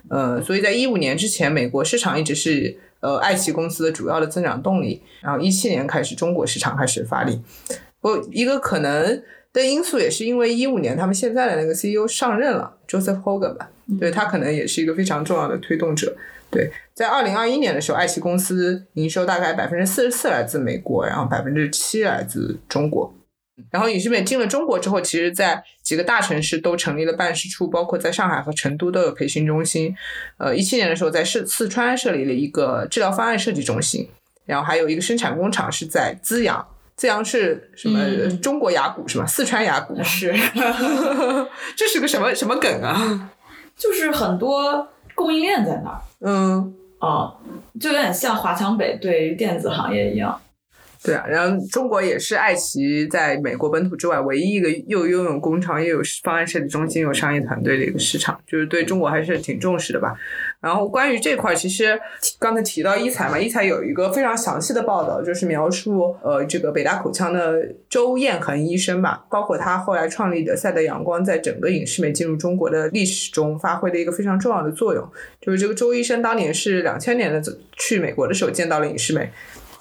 呃，所以在一五年之前，美国市场一直是呃爱奇艺公司的主要的增长动力。然后一七年开始，中国市场开始发力。不，一个可能的因素也是因为一五年他们现在的那个 CEO 上任了，Joseph Hogan 吧，对他可能也是一个非常重要的推动者。对，在二零二一年的时候，爱奇艺公司营收大概百分之四十四来自美国，然后百分之七来自中国。然后影视美进了中国之后，其实在几个大城市都成立了办事处，包括在上海和成都都有培训中心。呃，一七年的时候在四四川设立了一个治疗方案设计中心，然后还有一个生产工厂是在资阳。资阳是什么？中国雅谷是吗？四川雅谷是。这是个什么什么梗啊？就是很多。供应链在那儿，嗯，哦，就有点像华强北对于电子行业一样，对啊，然后中国也是爱奇艺在美国本土之外唯一一个又拥有工厂，又有方案设计中心、有商业团队的一个市场，就是对中国还是挺重视的吧。然后关于这块，其实刚才提到医材嘛，医材有一个非常详细的报道，就是描述呃这个北大口腔的周彦恒医生吧，包括他后来创立的赛德阳光，在整个影视美进入中国的历史中发挥了一个非常重要的作用。就是这个周医生当年是两千年的去美国的时候见到了影视美。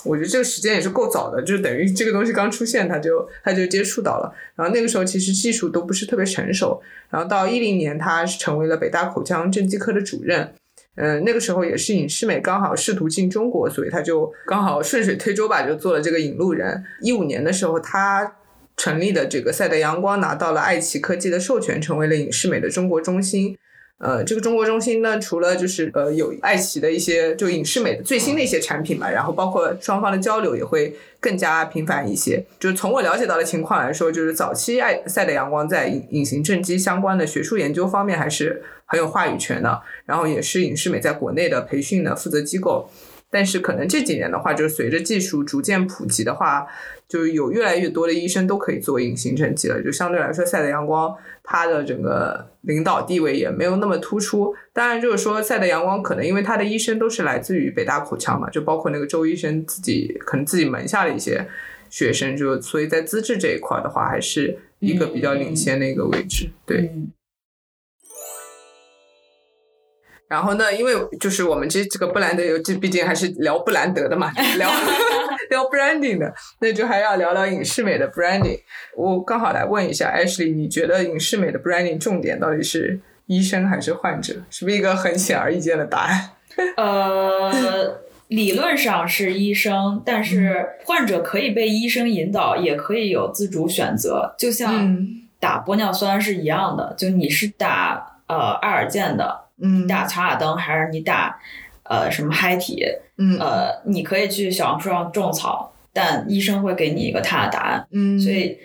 我觉得这个时间也是够早的，就是等于这个东西刚出现，他就他就接触到了。然后那个时候其实技术都不是特别成熟。然后到一零年，他是成为了北大口腔正畸科的主任。嗯，那个时候也是影视美刚好试图进中国，所以他就刚好顺水推舟吧，就做了这个引路人。一五年的时候，他成立的这个赛德阳光拿到了爱奇科技的授权，成为了影视美的中国中心。呃，这个中国中心呢，除了就是呃有爱奇的一些就影视美的最新的一些产品嘛，然后包括双方的交流也会更加频繁一些。就是从我了解到的情况来说，就是早期爱赛的阳光在隐隐形正畸相关的学术研究方面还是很有话语权的，然后也是影视美在国内的培训的负责机构。但是可能这几年的话，就是随着技术逐渐普及的话，就有越来越多的医生都可以做隐形正畸了。就相对来说，赛德阳光它的整个领导地位也没有那么突出。当然，就是说赛德阳光可能因为他的医生都是来自于北大口腔嘛，就包括那个周医生自己可能自己门下的一些学生，就所以在资质这一块的话，还是一个比较领先的一个位置。对。然后呢，因为就是我们这这个布兰德游记，毕竟还是聊布兰德的嘛，聊 聊 branding 的，那就还要聊聊影视美的 branding。我刚好来问一下 Ashley，你觉得影视美的 branding 重点到底是医生还是患者？是不是一个很显而易见的答案？呃，理论上是医生，但是患者可以被医生引导，也可以有自主选择，就像打玻尿酸是一样的，就你是打呃爱尔健的。嗯，打乔瓦登还是你打，呃，什么嗨体？嗯，呃，你可以去小红书上种草，但医生会给你一个他的答案。嗯，所以，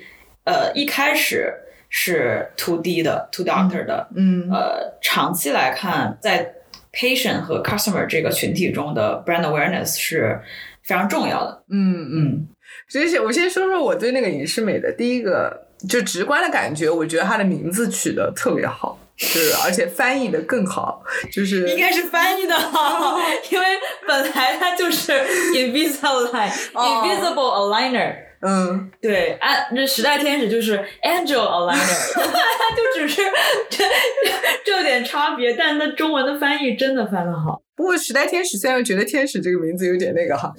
呃，一开始是 to D 的 to doctor 的，嗯，呃，长期来看，在 patient 和 customer 这个群体中的 brand awareness 是非常重要的。嗯嗯，所以我先说说我对那个影视美的第一个就直观的感觉，我觉得它的名字取得特别好。是，而且翻译的更好，就是应该是翻译的好，因为本来它就是 invisible line，invisible aligner，嗯，对，啊，这时代天使就是 angel aligner，就只是这这点差别，但它中文的翻译真的翻的好。不过时代天使虽然觉得天使这个名字有点那个哈，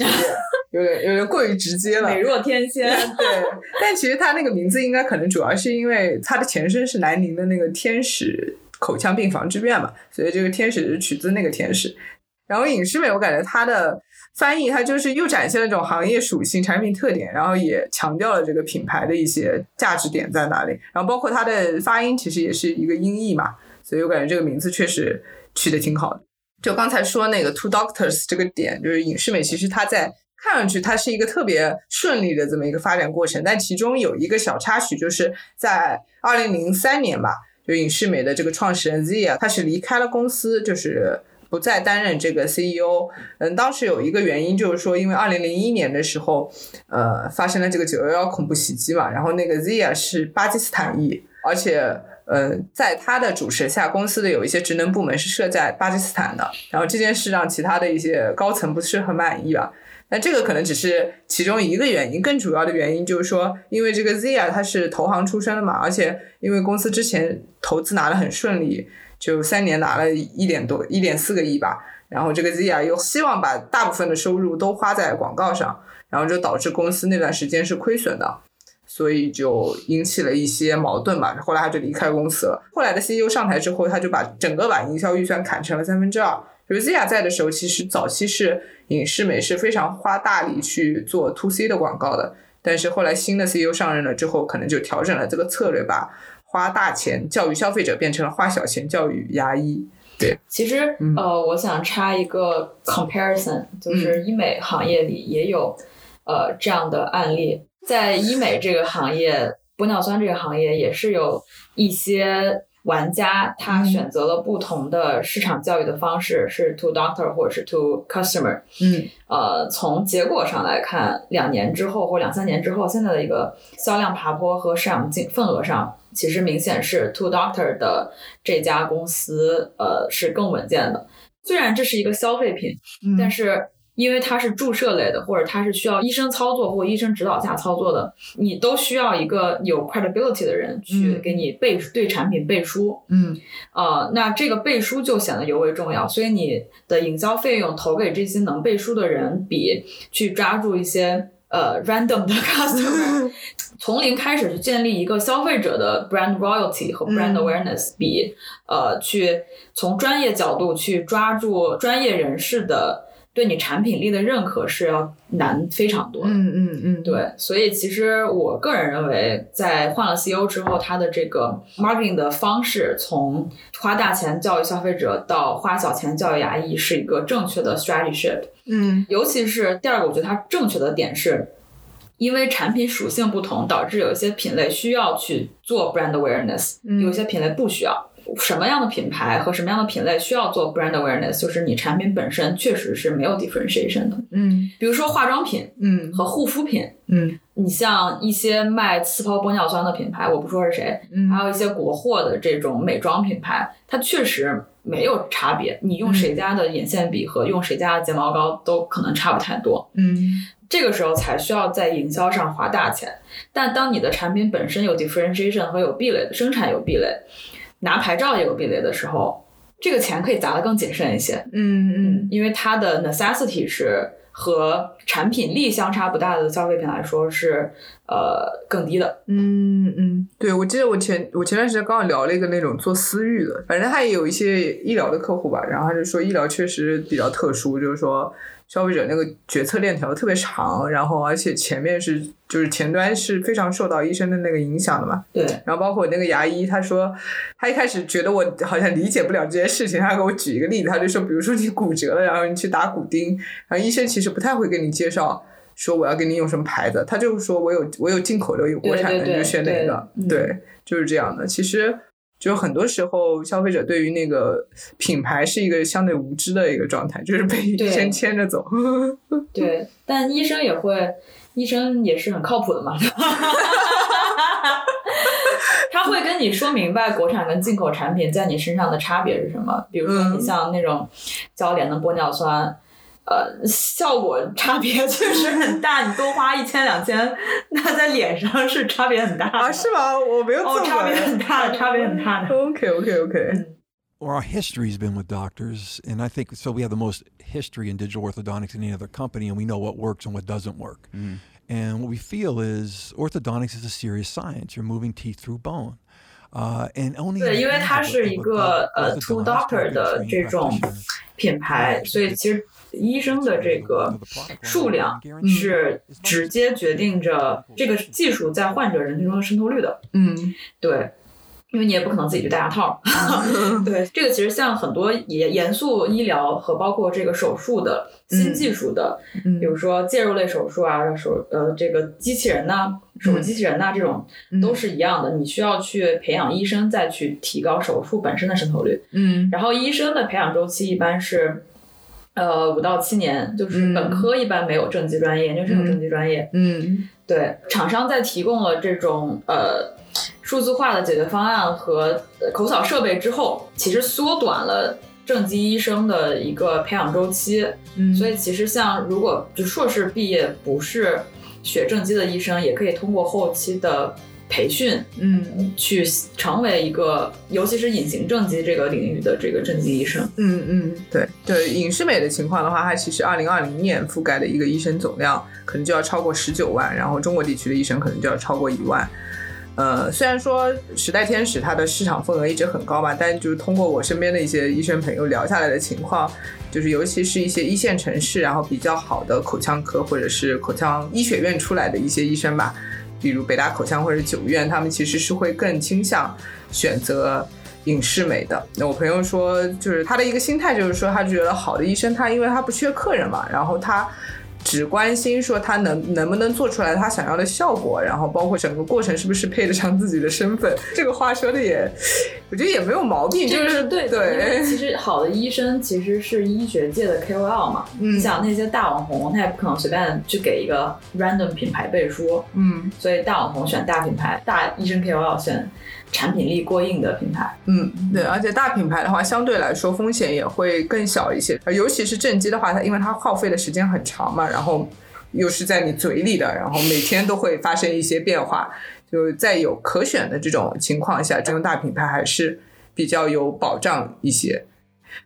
有点有点过于直接了，美若天仙。对，但其实他那个名字应该可能主要是因为它的前身是南宁的那个天使口腔病防治院嘛，所以这个天使是取自那个天使。然后影视美，我感觉它的翻译，它就是又展现了这种行业属性、产品特点，然后也强调了这个品牌的一些价值点在哪里。然后包括它的发音，其实也是一个音译嘛，所以我感觉这个名字确实取得挺好的。就刚才说那个 two doctors 这个点，就是影视美，其实它在看上去它是一个特别顺利的这么一个发展过程，但其中有一个小插曲，就是在二零零三年吧，就影视美的这个创始人 Zia，他是离开了公司，就是不再担任这个 CEO。嗯，当时有一个原因就是说，因为二零零一年的时候，呃，发生了这个九幺幺恐怖袭击嘛，然后那个 Zia 是巴基斯坦裔，而且。嗯，在他的主持下，公司的有一些职能部门是设在巴基斯坦的。然后这件事让其他的一些高层不是很满意吧？那这个可能只是其中一个原因，更主要的原因就是说，因为这个 Zia 他是投行出身的嘛，而且因为公司之前投资拿的很顺利，就三年拿了一点多一点四个亿吧。然后这个 Zia 又希望把大部分的收入都花在广告上，然后就导致公司那段时间是亏损的。所以就引起了一些矛盾吧。后来他就离开公司了。后来的 CEO 上台之后，他就把整个把营销预算砍成了三分之二。就是 Zia 在的时候，其实早期是影视美是非常花大力去做 To C 的广告的。但是后来新的 CEO 上任了之后，可能就调整了这个策略，吧花大钱教育消费者变成了花小钱教育牙医。对，其实呃，我想插一个 comparison，就是医美行业里也有呃这样的案例。在医美这个行业，玻尿酸这个行业也是有一些玩家他选择了不同的市场教育的方式，是 to doctor 或者是 to customer。嗯，呃，从结果上来看，两年之后或两三年之后，现在的一个销量爬坡和市场净份额上，其实明显是 to doctor 的这家公司呃是更稳健的。虽然这是一个消费品，但是。因为它是注射类的，或者它是需要医生操作或医生指导下操作的，你都需要一个有 credibility 的人去给你背对产品背书。嗯，呃，那这个背书就显得尤为重要。所以你的营销费用投给这些能背书的人，比去抓住一些呃 random 的 customer，从零开始去建立一个消费者的 brand royalty 和 brand awareness，比呃去从专业角度去抓住专业人士的。对你产品力的认可是要难非常多的，嗯嗯嗯，对，所以其实我个人认为，在换了 CEO 之后，他的这个 marketing 的方式，从花大钱教育消费者到花小钱教育牙医，是一个正确的 strategy shift。嗯，尤其是第二个，我觉得它正确的点是，因为产品属性不同，导致有一些品类需要去做 brand awareness，有些品类不需要。什么样的品牌和什么样的品类需要做 brand awareness？就是你产品本身确实是没有 differentiation 的。嗯，比如说化妆品，嗯，和护肤品，嗯，你像一些卖次泡玻尿酸的品牌，我不说是谁，嗯，还有一些国货的这种美妆品牌，它确实没有差别。你用谁家的眼线笔和用谁家的睫毛膏都可能差不太多。嗯，这个时候才需要在营销上花大钱。但当你的产品本身有 differentiation 和有壁垒的生产有壁垒。拿牌照也有壁垒的时候，这个钱可以砸得更谨慎一些。嗯嗯，因为它的 necessity 是和产品力相差不大的消费品来说是呃更低的。嗯嗯，对，我记得我前我前段时间刚好聊了一个那种做私域的，反正他也有一些医疗的客户吧，然后他就说医疗确实比较特殊，就是说。消费者那个决策链条特别长，然后而且前面是就是前端是非常受到医生的那个影响的嘛。对。然后包括那个牙医，他说他一开始觉得我好像理解不了这件事情，他给我举一个例子，他就说，比如说你骨折了，然后你去打骨钉，然后医生其实不太会给你介绍说我要给你用什么牌子，他就是说我有我有进口的有国产的你就选哪个，对，就是这样的。其实。就很多时候，消费者对于那个品牌是一个相对无知的一个状态，就是被医生牵着走。对，但医生也会，医生也是很靠谱的嘛。他会跟你说明白国产跟进口产品在你身上的差别是什么。比如说，你像那种胶联的玻尿酸。呃，效果差别确实很大。你多花一千两千，那在脸上是差别很大啊？是吗？我没有哦，差别很大，差别很大的。OK OK OK。Or our history has been with doctors, and I think so. We have the most history in digital orthodontics than any other company, and we know what works and what doesn't work. Mm. And what we feel is orthodontics is a serious science. You're moving teeth through bone. Uh, and only 对，因为它是一个呃 two doctor 的这种品牌，所以其实 医生的这个数量是直接决定着这个技术在患者人群中的渗透率的。嗯，对。因为你也不可能自己去戴牙套，对这个其实像很多严严肃医疗和包括这个手术的新技术的，比如说介入类手术啊，手呃这个机器人呐，手术机器人呐这种都是一样的，你需要去培养医生再去提高手术本身的渗透率。嗯，然后医生的培养周期一般是呃五到七年，就是本科一般没有正畸专业，研究生有正畸专业。嗯，对，厂商在提供了这种呃。数字化的解决方案和口扫设备之后，其实缩短了正畸医生的一个培养周期。嗯，所以其实像如果就硕士毕业不是学正畸的医生，也可以通过后期的培训，嗯，去成为一个尤其是隐形正畸这个领域的这个正畸医生。嗯嗯，对对，影视美的情况的话，它其实二零二零年覆盖的一个医生总量可能就要超过十九万，然后中国地区的医生可能就要超过一万。呃，虽然说时代天使它的市场份额一直很高吧，但就是通过我身边的一些医生朋友聊下来的情况，就是尤其是一些一线城市，然后比较好的口腔科或者是口腔医学院出来的一些医生吧，比如北大口腔或者九院，他们其实是会更倾向选择影视美的。那我朋友说，就是他的一个心态就是说，他觉得好的医生他因为他不缺客人嘛，然后他。只关心说他能能不能做出来他想要的效果，然后包括整个过程是不是配得上自己的身份。这个话说的也，我觉得也没有毛病，就是对对。其实好的医生其实是医学界的 KOL 嘛，你想那些大网红，他也不可能随便去给一个 random 品牌背书，嗯，所以大网红选大品牌，大医生 KOL 选。产品力过硬的品牌，嗯，对，而且大品牌的话，相对来说风险也会更小一些。尤其是正畸的话，它因为它耗费的时间很长嘛，然后又是在你嘴里的，然后每天都会发生一些变化。就在有可选的这种情况下，这种大品牌还是比较有保障一些。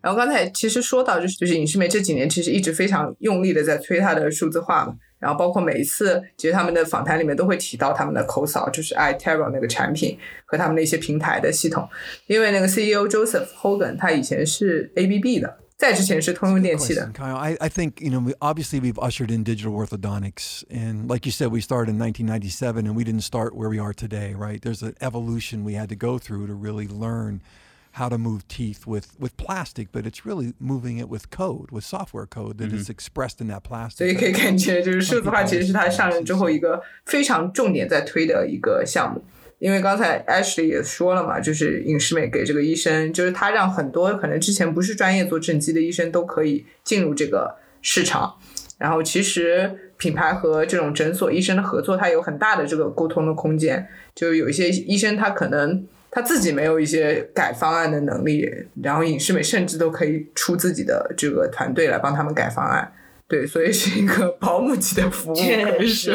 然后刚才其实说到，就是就是影视美这几年其实一直非常用力的在推它的数字化嘛。然后包括每一次，其实他们的访谈里面都会提到他们的口扫，就是 iTero 那个产品和他们的一些平台的系统。因为那个 CEO Joseph Hogan 他以前是 ABB 的，在之前是通用电器的。Kyle, I, I think you know obviously we've ushered in digital orthodontics, and like you said, we started in 1997, and we didn't start where we are today, right? There's an evolution we had to go through to really learn. How to move teeth with with plastic, but it's really moving it with code, with software code that is expressed in that plastic. 所以可以感觉，就是数字化其实是他上任之后一个非常重点在推的一个项目。因为刚才 Ashley 也说了嘛，就是影视美给这个医生，就是他让很多可能之前不是专业做正畸的医生都可以进入这个市场。然后其实品牌和这种诊所医生的合作，它有很大的这个沟通的空间。就有一些医生他可能。他自己没有一些改方案的能力，然后影视美甚至都可以出自己的这个团队来帮他们改方案，对，所以是一个保姆级的服务，可以说，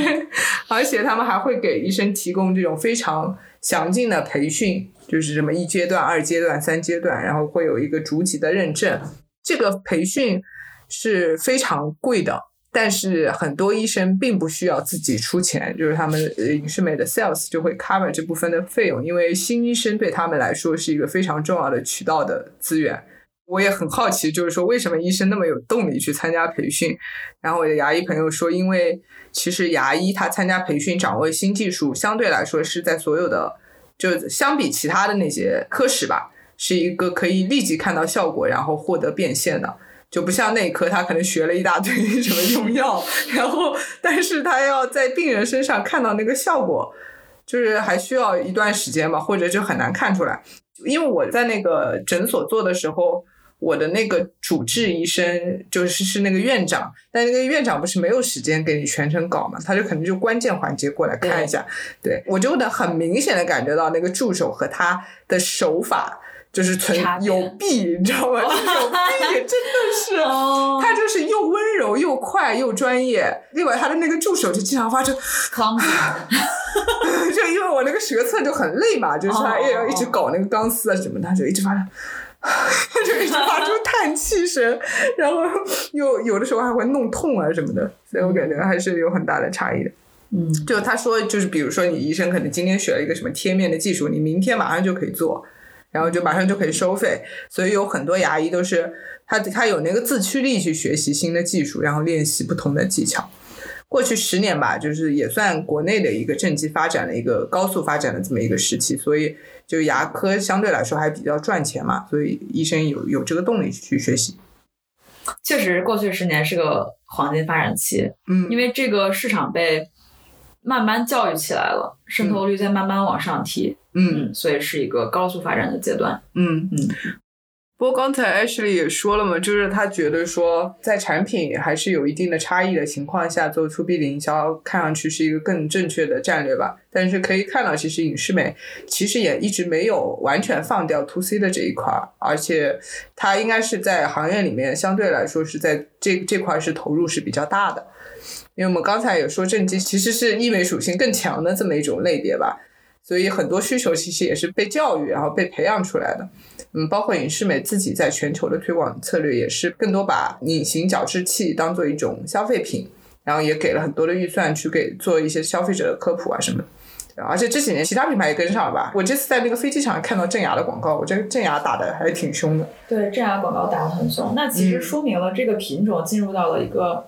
而且他们还会给医生提供这种非常详尽的培训，就是什么一阶段、二阶段、三阶段，然后会有一个逐级的认证，这个培训是非常贵的。但是很多医生并不需要自己出钱，就是他们呃影视美的 sales 就会 cover 这部分的费用，因为新医生对他们来说是一个非常重要的渠道的资源。我也很好奇，就是说为什么医生那么有动力去参加培训？然后我的牙医朋友说，因为其实牙医他参加培训，掌握新技术，相对来说是在所有的就相比其他的那些科室吧，是一个可以立即看到效果，然后获得变现的。就不像内科，他可能学了一大堆 什么用药，然后但是他要在病人身上看到那个效果，就是还需要一段时间吧，或者就很难看出来。因为我在那个诊所做的时候，我的那个主治医生就是是那个院长，但那个院长不是没有时间给你全程搞嘛，他就可能就关键环节过来看一下，对我就能很明显的感觉到那个助手和他的手法。就是存有弊，你知道吗？有弊，真的是，他就是又温柔又快又专业。另外，他的那个助手就经常发出，就因为我那个舌侧就很累嘛，就是他也要一直搞那个钢丝啊什么，他就一直发出，就一直发出叹气声，然后又有的时候还会弄痛啊什么的，所以我感觉还是有很大的差异的。嗯，就他说，就是比如说你医生可能今天学了一个什么贴面的技术，你明天马上就可以做。然后就马上就可以收费，所以有很多牙医都是他他有那个自驱力去学习新的技术，然后练习不同的技巧。过去十年吧，就是也算国内的一个正畸发展的一个高速发展的这么一个时期，所以就牙科相对来说还比较赚钱嘛，所以医生有有这个动力去学习。确实，过去十年是个黄金发展期，嗯，因为这个市场被慢慢教育起来了，渗透率在慢慢往上提。嗯，所以是一个高速发展的阶段。嗯嗯。不过刚才 Ashley 也说了嘛，就是他觉得说，在产品还是有一定的差异的情况下，做 To B 的营销，看上去是一个更正确的战略吧。但是可以看到，其实影视美其实也一直没有完全放掉 To C 的这一块，而且它应该是在行业里面相对来说是在这这块是投入是比较大的。因为我们刚才也说，正畸其实是医美属性更强的这么一种类别吧。所以很多需求其实也是被教育，然后被培养出来的。嗯，包括影视美自己在全球的推广策略也是更多把隐形矫治器当做一种消费品，然后也给了很多的预算去给做一些消费者的科普啊什么的。而且这几年其他品牌也跟上了吧？我这次在那个飞机场看到正雅的广告，我觉得正雅打的还是挺凶的。对，正雅广告打的很凶，那其实说明了这个品种进入到了一个。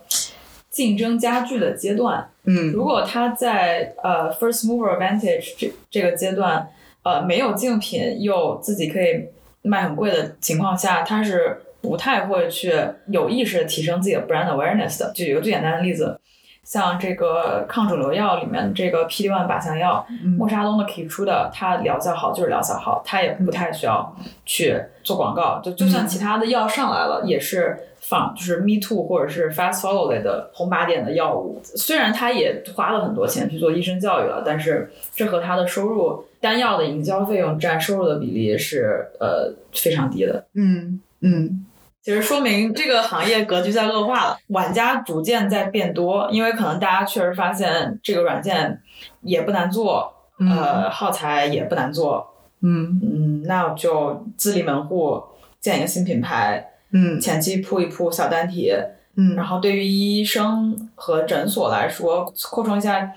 竞争加剧的阶段，嗯，如果他在呃 first mover advantage 这这个阶段，呃没有竞品又自己可以卖很贵的情况下，他是不太会去有意识的提升自己的 brand awareness 的。举一个最简单的例子。像这个抗肿瘤药里面这个 PD one 靶向药，默沙东的 Keytruda，它疗效好就是疗效好，它也不太需要去做广告。就就算其他的药上来了，也是放就是 Me Too 或者是 Fast Follow 类的红靶点的药物。虽然他也花了很多钱去做医生教育了，但是这和他的收入单药的营销费用占收入的比例是呃非常低的。嗯嗯。其实说明这个行业格局在恶化了，玩家逐渐在变多，因为可能大家确实发现这个软件也不难做，呃，耗材也不难做，嗯嗯，那就自立门户，建一个新品牌，嗯，前期铺一铺小单体，嗯，然后对于医生和诊所来说，扩充一下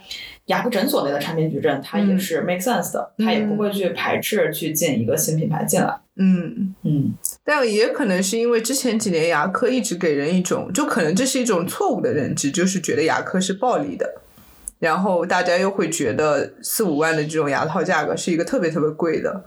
牙科诊所内的产品矩阵，它也是 make sense 的，它也不会去排斥去进一个新品牌进来，嗯。嗯。但也可能是因为之前几年牙科一直给人一种，就可能这是一种错误的认知，就是觉得牙科是暴利的，然后大家又会觉得四五万的这种牙套价格是一个特别特别贵的。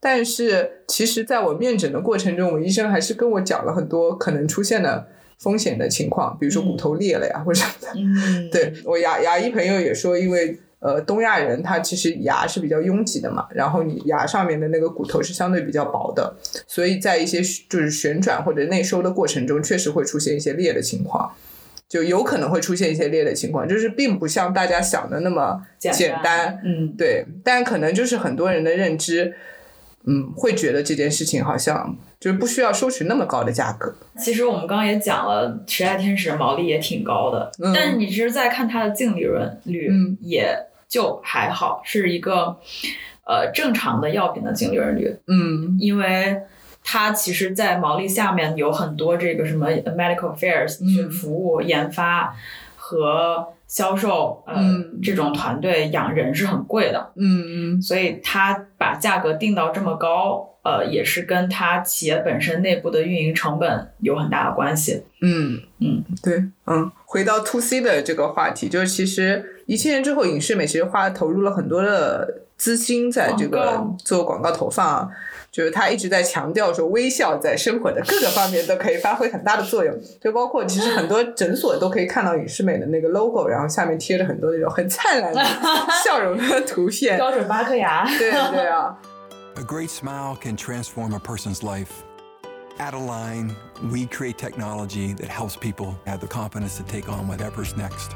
但是其实，在我面诊的过程中，我医生还是跟我讲了很多可能出现的风险的情况，比如说骨头裂了呀，或者什么的。嗯，对我牙牙医朋友也说，因为。呃，东亚人他其实牙是比较拥挤的嘛，然后你牙上面的那个骨头是相对比较薄的，所以在一些就是旋转或者内收的过程中，确实会出现一些裂的情况，就有可能会出现一些裂的情况，就是并不像大家想的那么简单，嗯，对，但可能就是很多人的认知，嗯，会觉得这件事情好像就是不需要收取那么高的价格。其实我们刚刚也讲了，时代天使毛利也挺高的，但是你其实再看它的净利润率，也。就还好，是一个呃正常的药品的净利润率。嗯，因为它其实，在毛利下面有很多这个什么 medical affairs 去服务、研发和销售，呃，这种团队养人是很贵的。嗯嗯，所以他把价格定到这么高，呃，也是跟他企业本身内部的运营成本有很大的关系。嗯嗯，对，嗯，回到 to C 的这个话题，就是其实。一七年之后，影视美其实花投入了很多的资金在这个做广告投放，就是他一直在强调说，微笑在生活的各个方面都可以发挥很大的作用，就包括其实很多诊所都可以看到影视美的那个 logo，然后下面贴着很多那种很灿烂的笑容的图片，标准八颗牙，对对啊。A great smile can transform a person's life. At Align, we create technology that helps people have the confidence to take on whatever's next.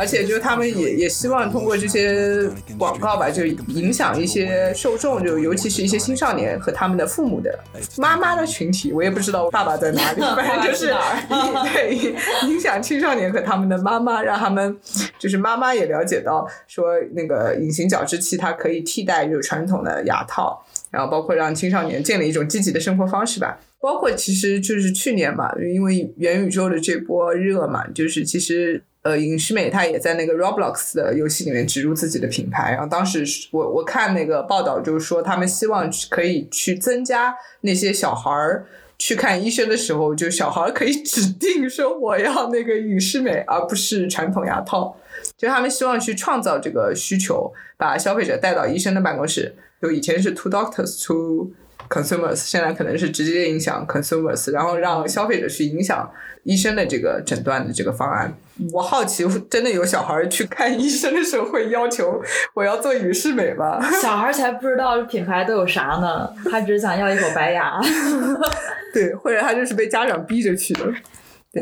而且就是他们也也希望通过这些广告吧，就影响一些受众，就尤其是一些青少年和他们的父母的妈妈的群体。我也不知道爸爸在哪里，反正就是对 影响青少年和他们的妈妈，让他们就是妈妈也了解到说那个隐形矫治器它可以替代就传统的牙套，然后包括让青少年建立一种积极的生活方式吧。包括其实就是去年嘛，因为元宇宙的这波热嘛，就是其实。呃，影视美它也在那个 Roblox 的游戏里面植入自己的品牌。然后当时我我看那个报道，就是说他们希望可以去增加那些小孩儿去看医生的时候，就小孩可以指定说我要那个影视美，而不是传统牙套。就他们希望去创造这个需求，把消费者带到医生的办公室。就以前是 two doctors to consumers，现在可能是直接影响 consumers，然后让消费者去影响医生的这个诊断的这个方案。我好奇，真的有小孩去看医生的时候会要求我要做隐适美吗？小孩才不知道品牌都有啥呢，他只想要一口白牙。对，或者他就是被家长逼着去的。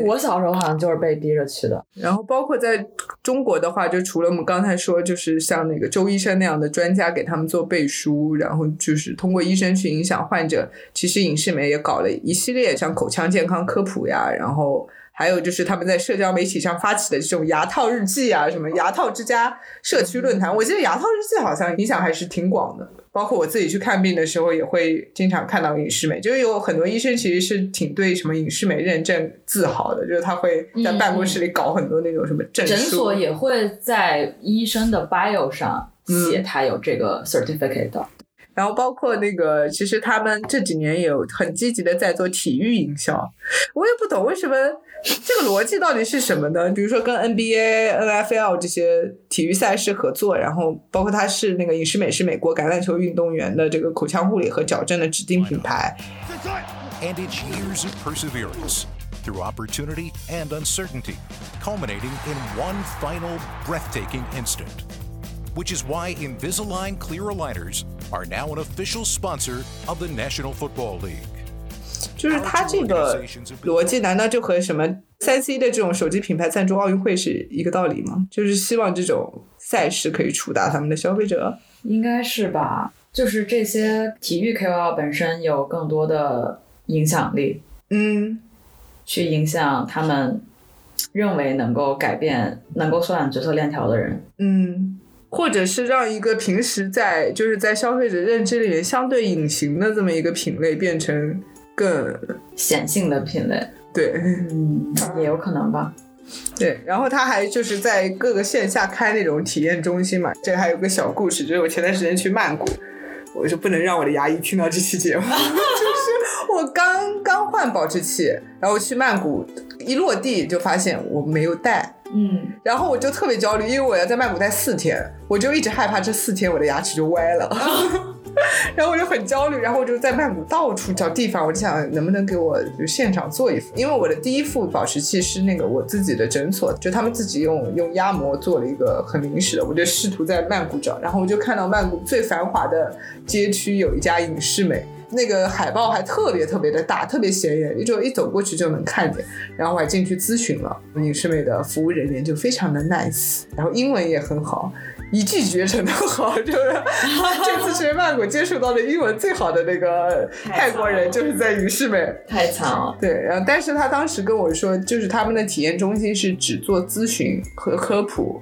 我小时候好像就是被逼着去的。然后包括在中国的话，就除了我们刚才说，就是像那个周医生那样的专家给他们做背书，然后就是通过医生去影响患者。其实影视美也搞了一系列像口腔健康科普呀，然后。还有就是他们在社交媒体上发起的这种牙套日记啊，什么牙套之家社区论坛，我记得牙套日记好像影响还是挺广的。包括我自己去看病的时候，也会经常看到影视美，就是有很多医生其实是挺对什么影视美认证自豪的，就是他会在办公室里搞很多那种什么证书。诊所也会在医生的 bio 上写他有这个 certificate 的。然后包括那个，其实他们这几年有很积极的在做体育营销，我也不懂为什么这个逻辑到底是什么呢？比如说跟 NBA、NFL 这些体育赛事合作，然后包括他是那个影视美是美国橄榄球运动员的这个口腔护理和矫正的指定品牌。and it's years of perseverance through opportunity and uncertainty, culminating in one final breathtaking instant. Which is why Invisalign clear aligners are now an official sponsor of the National Football League. 就是它这个逻辑，难道就和什么三 C 的这种手机品牌赞助奥运会是一个道理吗？就是希望这种赛事可以触达他们的消费者？应该是吧。就是这些体育 KOL 本身有更多的影响力，嗯，去影响他们认为能够改变、能够缩短决策链条的人，嗯，或者是让一个平时在就是在消费者认知里面相对隐形的这么一个品类变成更显性的品类，对，嗯，也有可能吧。对，然后他还就是在各个线下开那种体验中心嘛，这还有个小故事，就是我前段时间去曼谷。我就不能让我的牙医听到这期节目，就是我刚刚换保质期，然后去曼谷一落地就发现我没有带，嗯，然后我就特别焦虑，因为我要在曼谷待四天，我就一直害怕这四天我的牙齿就歪了。然后我就很焦虑，然后我就在曼谷到处找地方，我就想能不能给我就现场做一副，因为我的第一副保持器是那个我自己的诊所，就他们自己用用压模做了一个很临时的，我就试图在曼谷找，然后我就看到曼谷最繁华的街区有一家影视美，那个海报还特别特别的大，特别显眼，就一走过去就能看见，然后我还进去咨询了，影视美的服务人员就非常的 nice，然后英文也很好。一骑绝尘都好，就是 这次去曼谷接触到的英文最好的那个泰国人，就是在影视美。太惨了。对，然后但是他当时跟我说，就是他们的体验中心是只做咨询和科普。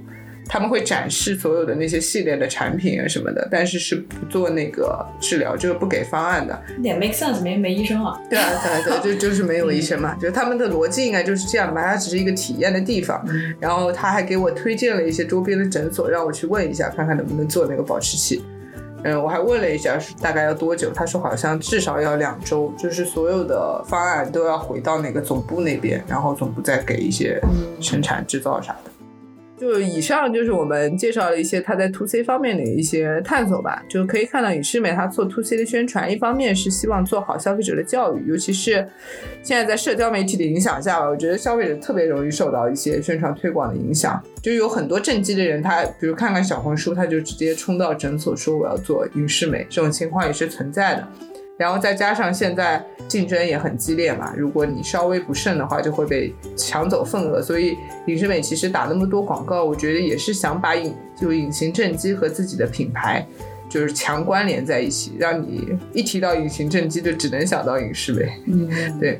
他们会展示所有的那些系列的产品啊什么的，但是是不做那个治疗，就是不给方案的。也 make sense，没没医生啊？对啊，对对，就 就是没有医生嘛，就他们的逻辑应该就是这样吧。它只是一个体验的地方，然后他还给我推荐了一些周边的诊所，让我去问一下，看看能不能做那个保持器。嗯，我还问了一下，大概要多久？他说好像至少要两周，就是所有的方案都要回到那个总部那边，然后总部再给一些生产制造啥的。就以上就是我们介绍了一些他在 to C 方面的一些探索吧，就可以看到影视美他做 to C 的宣传，一方面是希望做好消费者的教育，尤其是现在在社交媒体的影响下吧，我觉得消费者特别容易受到一些宣传推广的影响，就有很多正畸的人，他比如看看小红书，他就直接冲到诊所说我要做影视美，这种情况也是存在的。然后再加上现在竞争也很激烈嘛，如果你稍微不慎的话，就会被抢走份额。所以影视美其实打那么多广告，我觉得也是想把隐就隐形正畸和自己的品牌就是强关联在一起，让你一提到隐形正畸就只能想到影视美。嗯，对。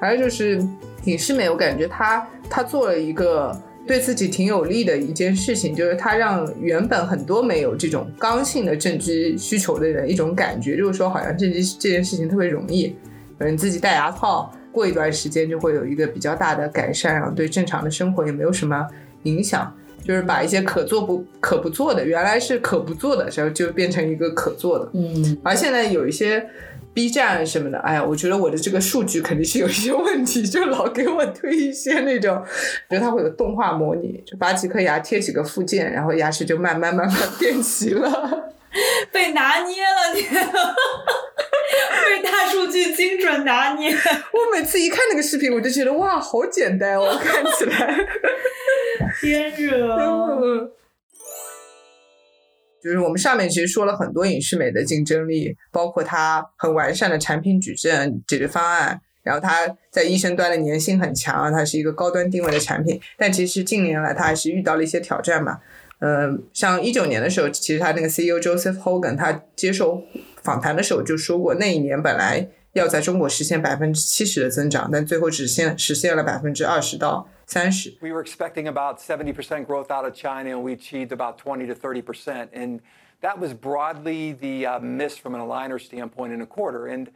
还有就是影视美，我感觉他他做了一个。对自己挺有利的一件事情，就是它让原本很多没有这种刚性的正畸需求的人一种感觉，就是说好像正畸这件事情特别容易，嗯，自己戴牙套，过一段时间就会有一个比较大的改善，然后对正常的生活也没有什么影响，就是把一些可做不可不做的，原来是可不做的，然后就变成一个可做的，嗯，而现在有一些。B 站什么的，哎呀，我觉得我的这个数据肯定是有一些问题，就老给我推一些那种，觉得它会有动画模拟，就拔几颗牙贴几个附件，然后牙齿就慢慢慢慢变齐了。被拿捏了你，被大数据精准拿捏。我每次一看那个视频，我就觉得哇，好简单哦，看起来。天热。就是我们上面其实说了很多影视美的竞争力，包括它很完善的产品矩阵解决方案，然后它在医生端的粘性很强，它是一个高端定位的产品。但其实近年来它还是遇到了一些挑战嘛。嗯，像一九年的时候，其实他那个 CEO Joseph Hogan 他接受访谈的时候就说过，那一年本来要在中国实现百分之七十的增长，但最后只现实现了百分之二十到。三十 We were expecting about 70% growth out of China, and we achieved about 20 to 30%. And that was broadly the uh, miss from an aligner standpoint in a quarter. And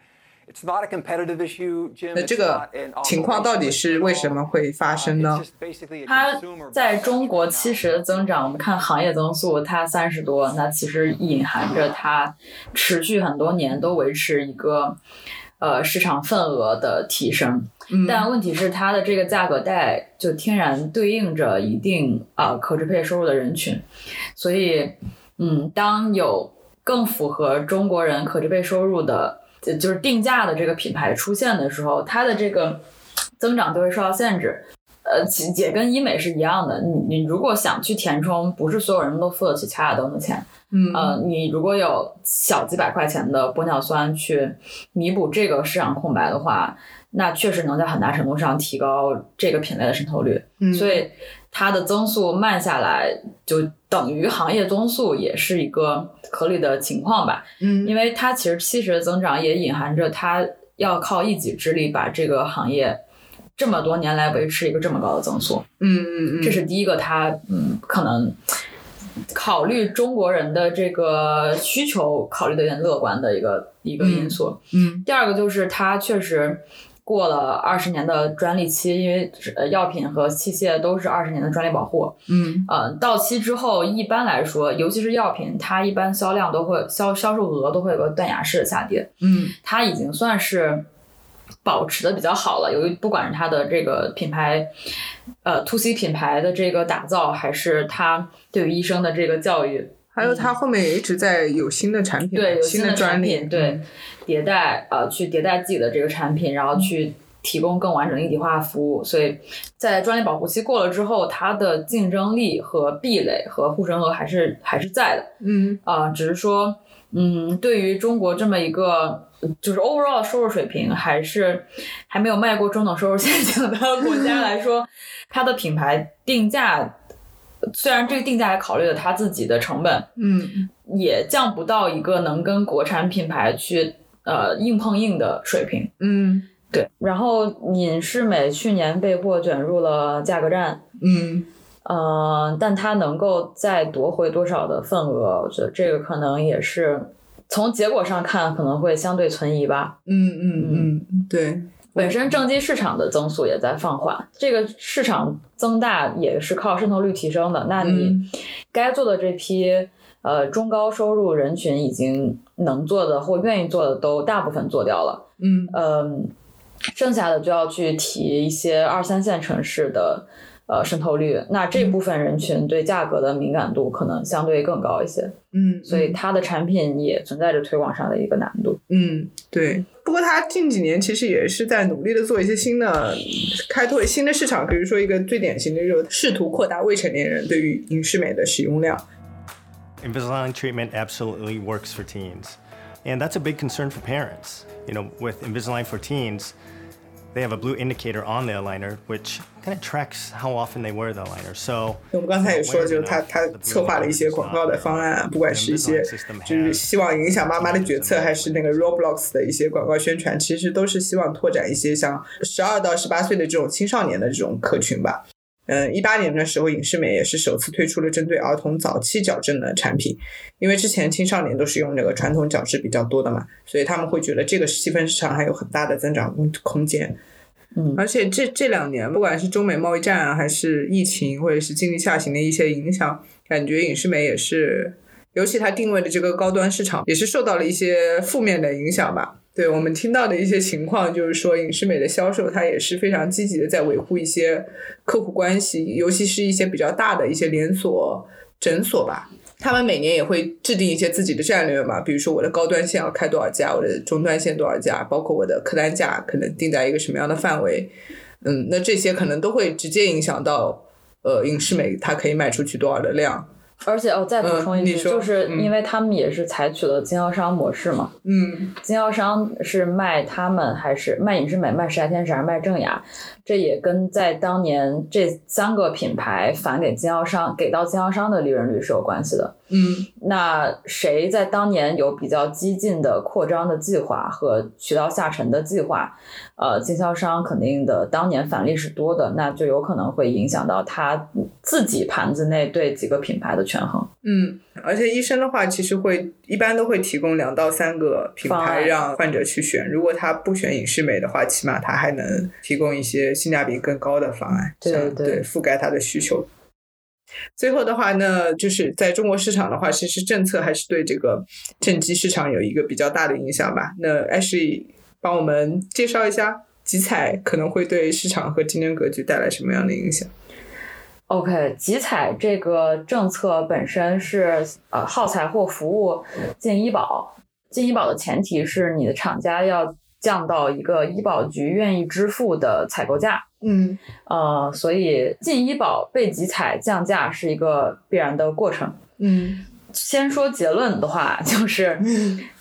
it's not a competitive issue, Jim. 那这个情况到底是为什么会发生呢？它在中国七十的增长，我们看行业增速它三十多，那其实隐含着它持续很多年都维持一个呃市场份额的提升。但问题是，它的这个价格带就天然对应着一定啊可支配收入的人群，所以，嗯，当有更符合中国人可支配收入的就是定价的这个品牌出现的时候，它的这个增长就会受到限制。呃，也跟医美是一样的。你你如果想去填充，不是所有人都付得起乔雅登的钱。嗯，呃，你如果有小几百块钱的玻尿酸去弥补这个市场空白的话，那确实能在很大程度上提高这个品类的渗透率。嗯，所以它的增速慢下来，就等于行业增速也是一个合理的情况吧。嗯，因为它其实七十的增长也隐含着它要靠一己之力把这个行业。这么多年来维持一个这么高的增速，嗯嗯嗯，这是第一个，它嗯可能考虑中国人的这个需求，考虑的有点乐观的一个一个因素。嗯，第二个就是它确实过了二十年的专利期，因为呃药品和器械都是二十年的专利保护。嗯，呃，到期之后，一般来说，尤其是药品，它一般销量都会销销售额都会有个断崖式的下跌。嗯，它已经算是。保持的比较好了，由于不管是它的这个品牌，呃，to C 品牌的这个打造，还是它对于医生的这个教育，还有它后面也一直在有新的产品，对，有新的专利，对，迭代，呃，去迭代自己的这个产品，然后去提供更完整的一体化服务。所以在专利保护期过了之后，它的竞争力和壁垒和护城河还是还是在的。嗯，啊，只是说，嗯，对于中国这么一个。就是 overall 收入水平还是还没有迈过中等收入陷阱的国家来说，它的品牌定价虽然这个定价还考虑了它自己的成本，嗯，也降不到一个能跟国产品牌去呃硬碰硬的水平，嗯，对。然后隐适美去年被迫卷入了价格战，嗯，呃，但它能够再夺回多少的份额，我觉得这个可能也是。从结果上看，可能会相对存疑吧。嗯嗯嗯，对。本身正畸市场的增速也在放缓，这个市场增大也是靠渗透率提升的。那你该做的这批呃中高收入人群已经能做的或愿意做的都大部分做掉了。嗯嗯，剩下的就要去提一些二三线城市的。呃，渗透率，那这部分人群对价格的敏感度可能相对更高一些，嗯，所以它的产品也存在着推广上的一个难度，嗯，对。不过它近几年其实也是在努力的做一些新的开拓新的市场，比如说一个最典型的就是试图扩大未成年人对于隐视美的使用量。Invisalign treatment absolutely works for teens, and that's a big concern for parents. You know, with Invisalign for teens. They have a blue indicator on the aligner, which kind of tracks how often they wear the aligner. So 我们刚才也说，就是他他策划了一些广告的方案，不管是一些就是希望影响妈妈的决策，还是那个 Roblox 的一些广告宣传，其实都是希望拓展一些像十二到十八岁的这种青少年的这种客群吧。嗯，一八年的时候，影视美也是首次推出了针对儿童早期矫正的产品，因为之前青少年都是用这个传统矫治比较多的嘛，所以他们会觉得这个细分市场还有很大的增长空空间。嗯，而且这这两年，不管是中美贸易战啊，还是疫情，或者是经济下行的一些影响，感觉影视美也是，尤其它定位的这个高端市场，也是受到了一些负面的影响吧。对我们听到的一些情况，就是说影视美的销售，它也是非常积极的在维护一些客户关系，尤其是一些比较大的一些连锁诊所吧。他们每年也会制定一些自己的战略嘛，比如说我的高端线要开多少家，我的中端线多少家，包括我的客单价可能定在一个什么样的范围，嗯，那这些可能都会直接影响到呃影视美它可以卖出去多少的量。而且哦，再补充一句，就是因为他们也是采取了经销商模式嘛，嗯，经销商是卖他们还是卖隐适美、卖时代天使还是卖正雅？这也跟在当年这三个品牌返给经销商、给到经销商的利润率是有关系的。嗯，那谁在当年有比较激进的扩张的计划和渠道下沉的计划，呃，经销商肯定的当年返利是多的，那就有可能会影响到他自己盘子内对几个品牌的权衡。嗯，而且医生的话，其实会一般都会提供两到三个品牌让患者去选。如果他不选影视美的话，起码他还能提供一些性价比更高的方案，对对，覆盖他的需求。最后的话呢，就是在中国市场的话，其实政策还是对这个正畸市场有一个比较大的影响吧。那 Ashley 帮我们介绍一下，集采可能会对市场和竞争格局带来什么样的影响？OK，集采这个政策本身是呃耗材或服务进医保，进医保的前提是你的厂家要降到一个医保局愿意支付的采购价。嗯，呃，所以进医保被集采降价是一个必然的过程。嗯，先说结论的话，就是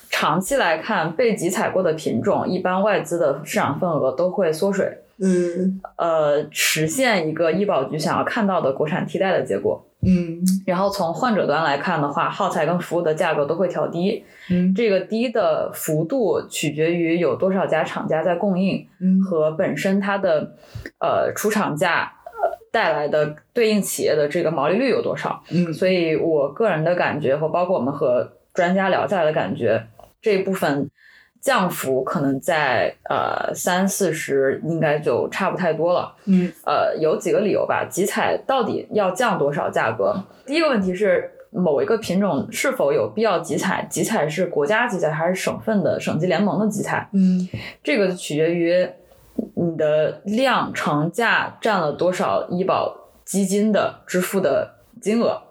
长期来看，被集采过的品种，一般外资的市场份额都会缩水。嗯，呃，实现一个医保局想要看到的国产替代的结果。嗯，然后从患者端来看的话，耗材跟服务的价格都会调低。嗯，这个低的幅度取决于有多少家厂家在供应，嗯，和本身它的呃出厂价呃带来的对应企业的这个毛利率有多少。嗯，所以我个人的感觉和包括我们和专家聊下来的感觉，这一部分。降幅可能在呃三四十，应该就差不太多了。嗯，呃，有几个理由吧。集采到底要降多少价格？第一个问题是某一个品种是否有必要集采？集采是国家集采还是省份的省级联盟的集采？嗯，这个取决于你的量乘价占了多少医保基金的支付的金额。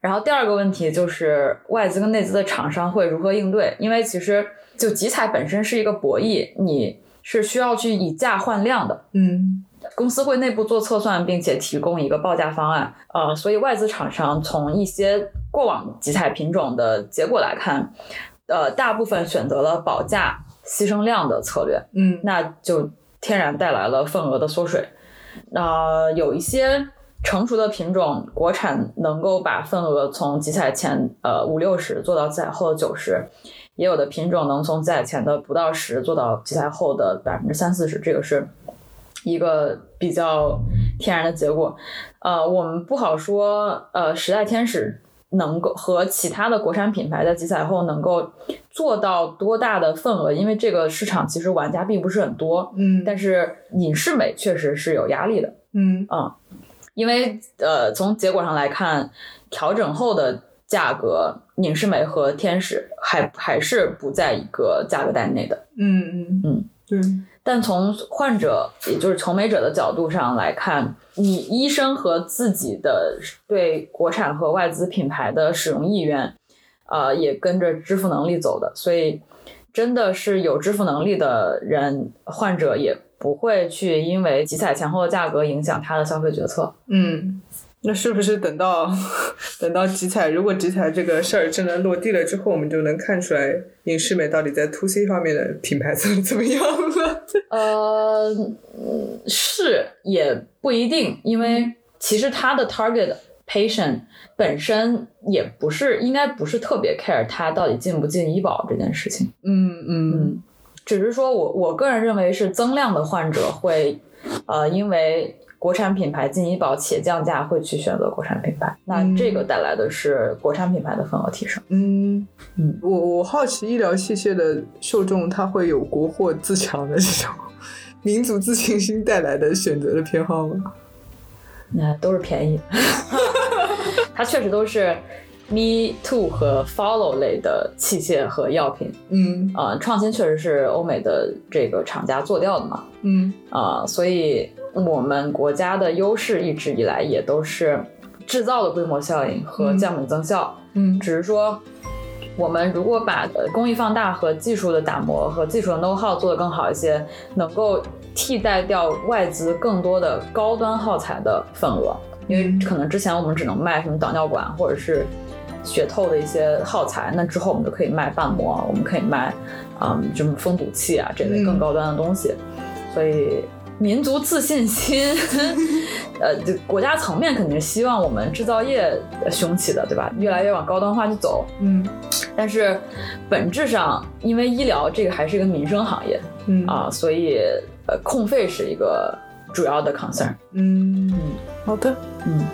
然后第二个问题就是外资跟内资的厂商会如何应对？因为其实。就集采本身是一个博弈，你是需要去以价换量的。嗯，公司会内部做测算，并且提供一个报价方案。呃，所以外资厂商从一些过往集采品种的结果来看，呃，大部分选择了保价牺牲量的策略。嗯，那就天然带来了份额的缩水。那有一些成熟的品种，国产能够把份额从集采前呃五六十做到集采后的九十。也有的品种能从集采前的不到十做到集采后的百分之三四十，这个是一个比较天然的结果。呃，我们不好说，呃，时代天使能够和其他的国产品牌在集采后能够做到多大的份额，因为这个市场其实玩家并不是很多。嗯，但是隐适美确实是有压力的。嗯嗯，因为呃，从结果上来看，调整后的。价格，隐适美和天使还还是不在一个价格带内的。嗯嗯嗯，对。但从患者，也就是求美者的角度上来看，你医生和自己的对国产和外资品牌的使用意愿，呃，也跟着支付能力走的。所以，真的是有支付能力的人，患者也不会去因为集采前后的价格影响他的消费决策。嗯。那是不是等到等到集采，如果集采这个事儿真的落地了之后，我们就能看出来影视美到底在 to C 方面的品牌 做的怎么样了？呃，是也不一定，因为其实它的 target patient 本身也不是应该不是特别 care 它到底进不进医保这件事情。嗯嗯嗯，只是说我我个人认为是增量的患者会呃因为。国产品牌进医保且降价，会去选择国产品牌，那这个带来的是国产品牌的份额提升。嗯嗯，我我好奇医疗器械的受众，他会有国货自强的这种民族自信心带来的选择的偏好吗？那都是便宜，它确实都是 me too 和 follow 类的器械和药品。嗯啊，创新确实是欧美的这个厂家做掉的嘛。嗯啊，所以。我们国家的优势一直以来也都是制造的规模效应和降本增效。嗯，只是说我们如果把工艺放大和技术的打磨和技术的 know how 做得更好一些，能够替代掉外资更多的高端耗材的份额。因为可能之前我们只能卖什么导尿管或者是血透的一些耗材，那之后我们就可以卖瓣膜，我们可以卖嗯什么封堵器啊这类更高端的东西。所以。民族自信心，呃，国家层面肯定是希望我们制造业雄起的，对吧？越来越往高端化去走。嗯，但是本质上，因为医疗这个还是一个民生行业，嗯啊，所以呃，控费是一个主要的 concern。嗯嗯，好的，嗯。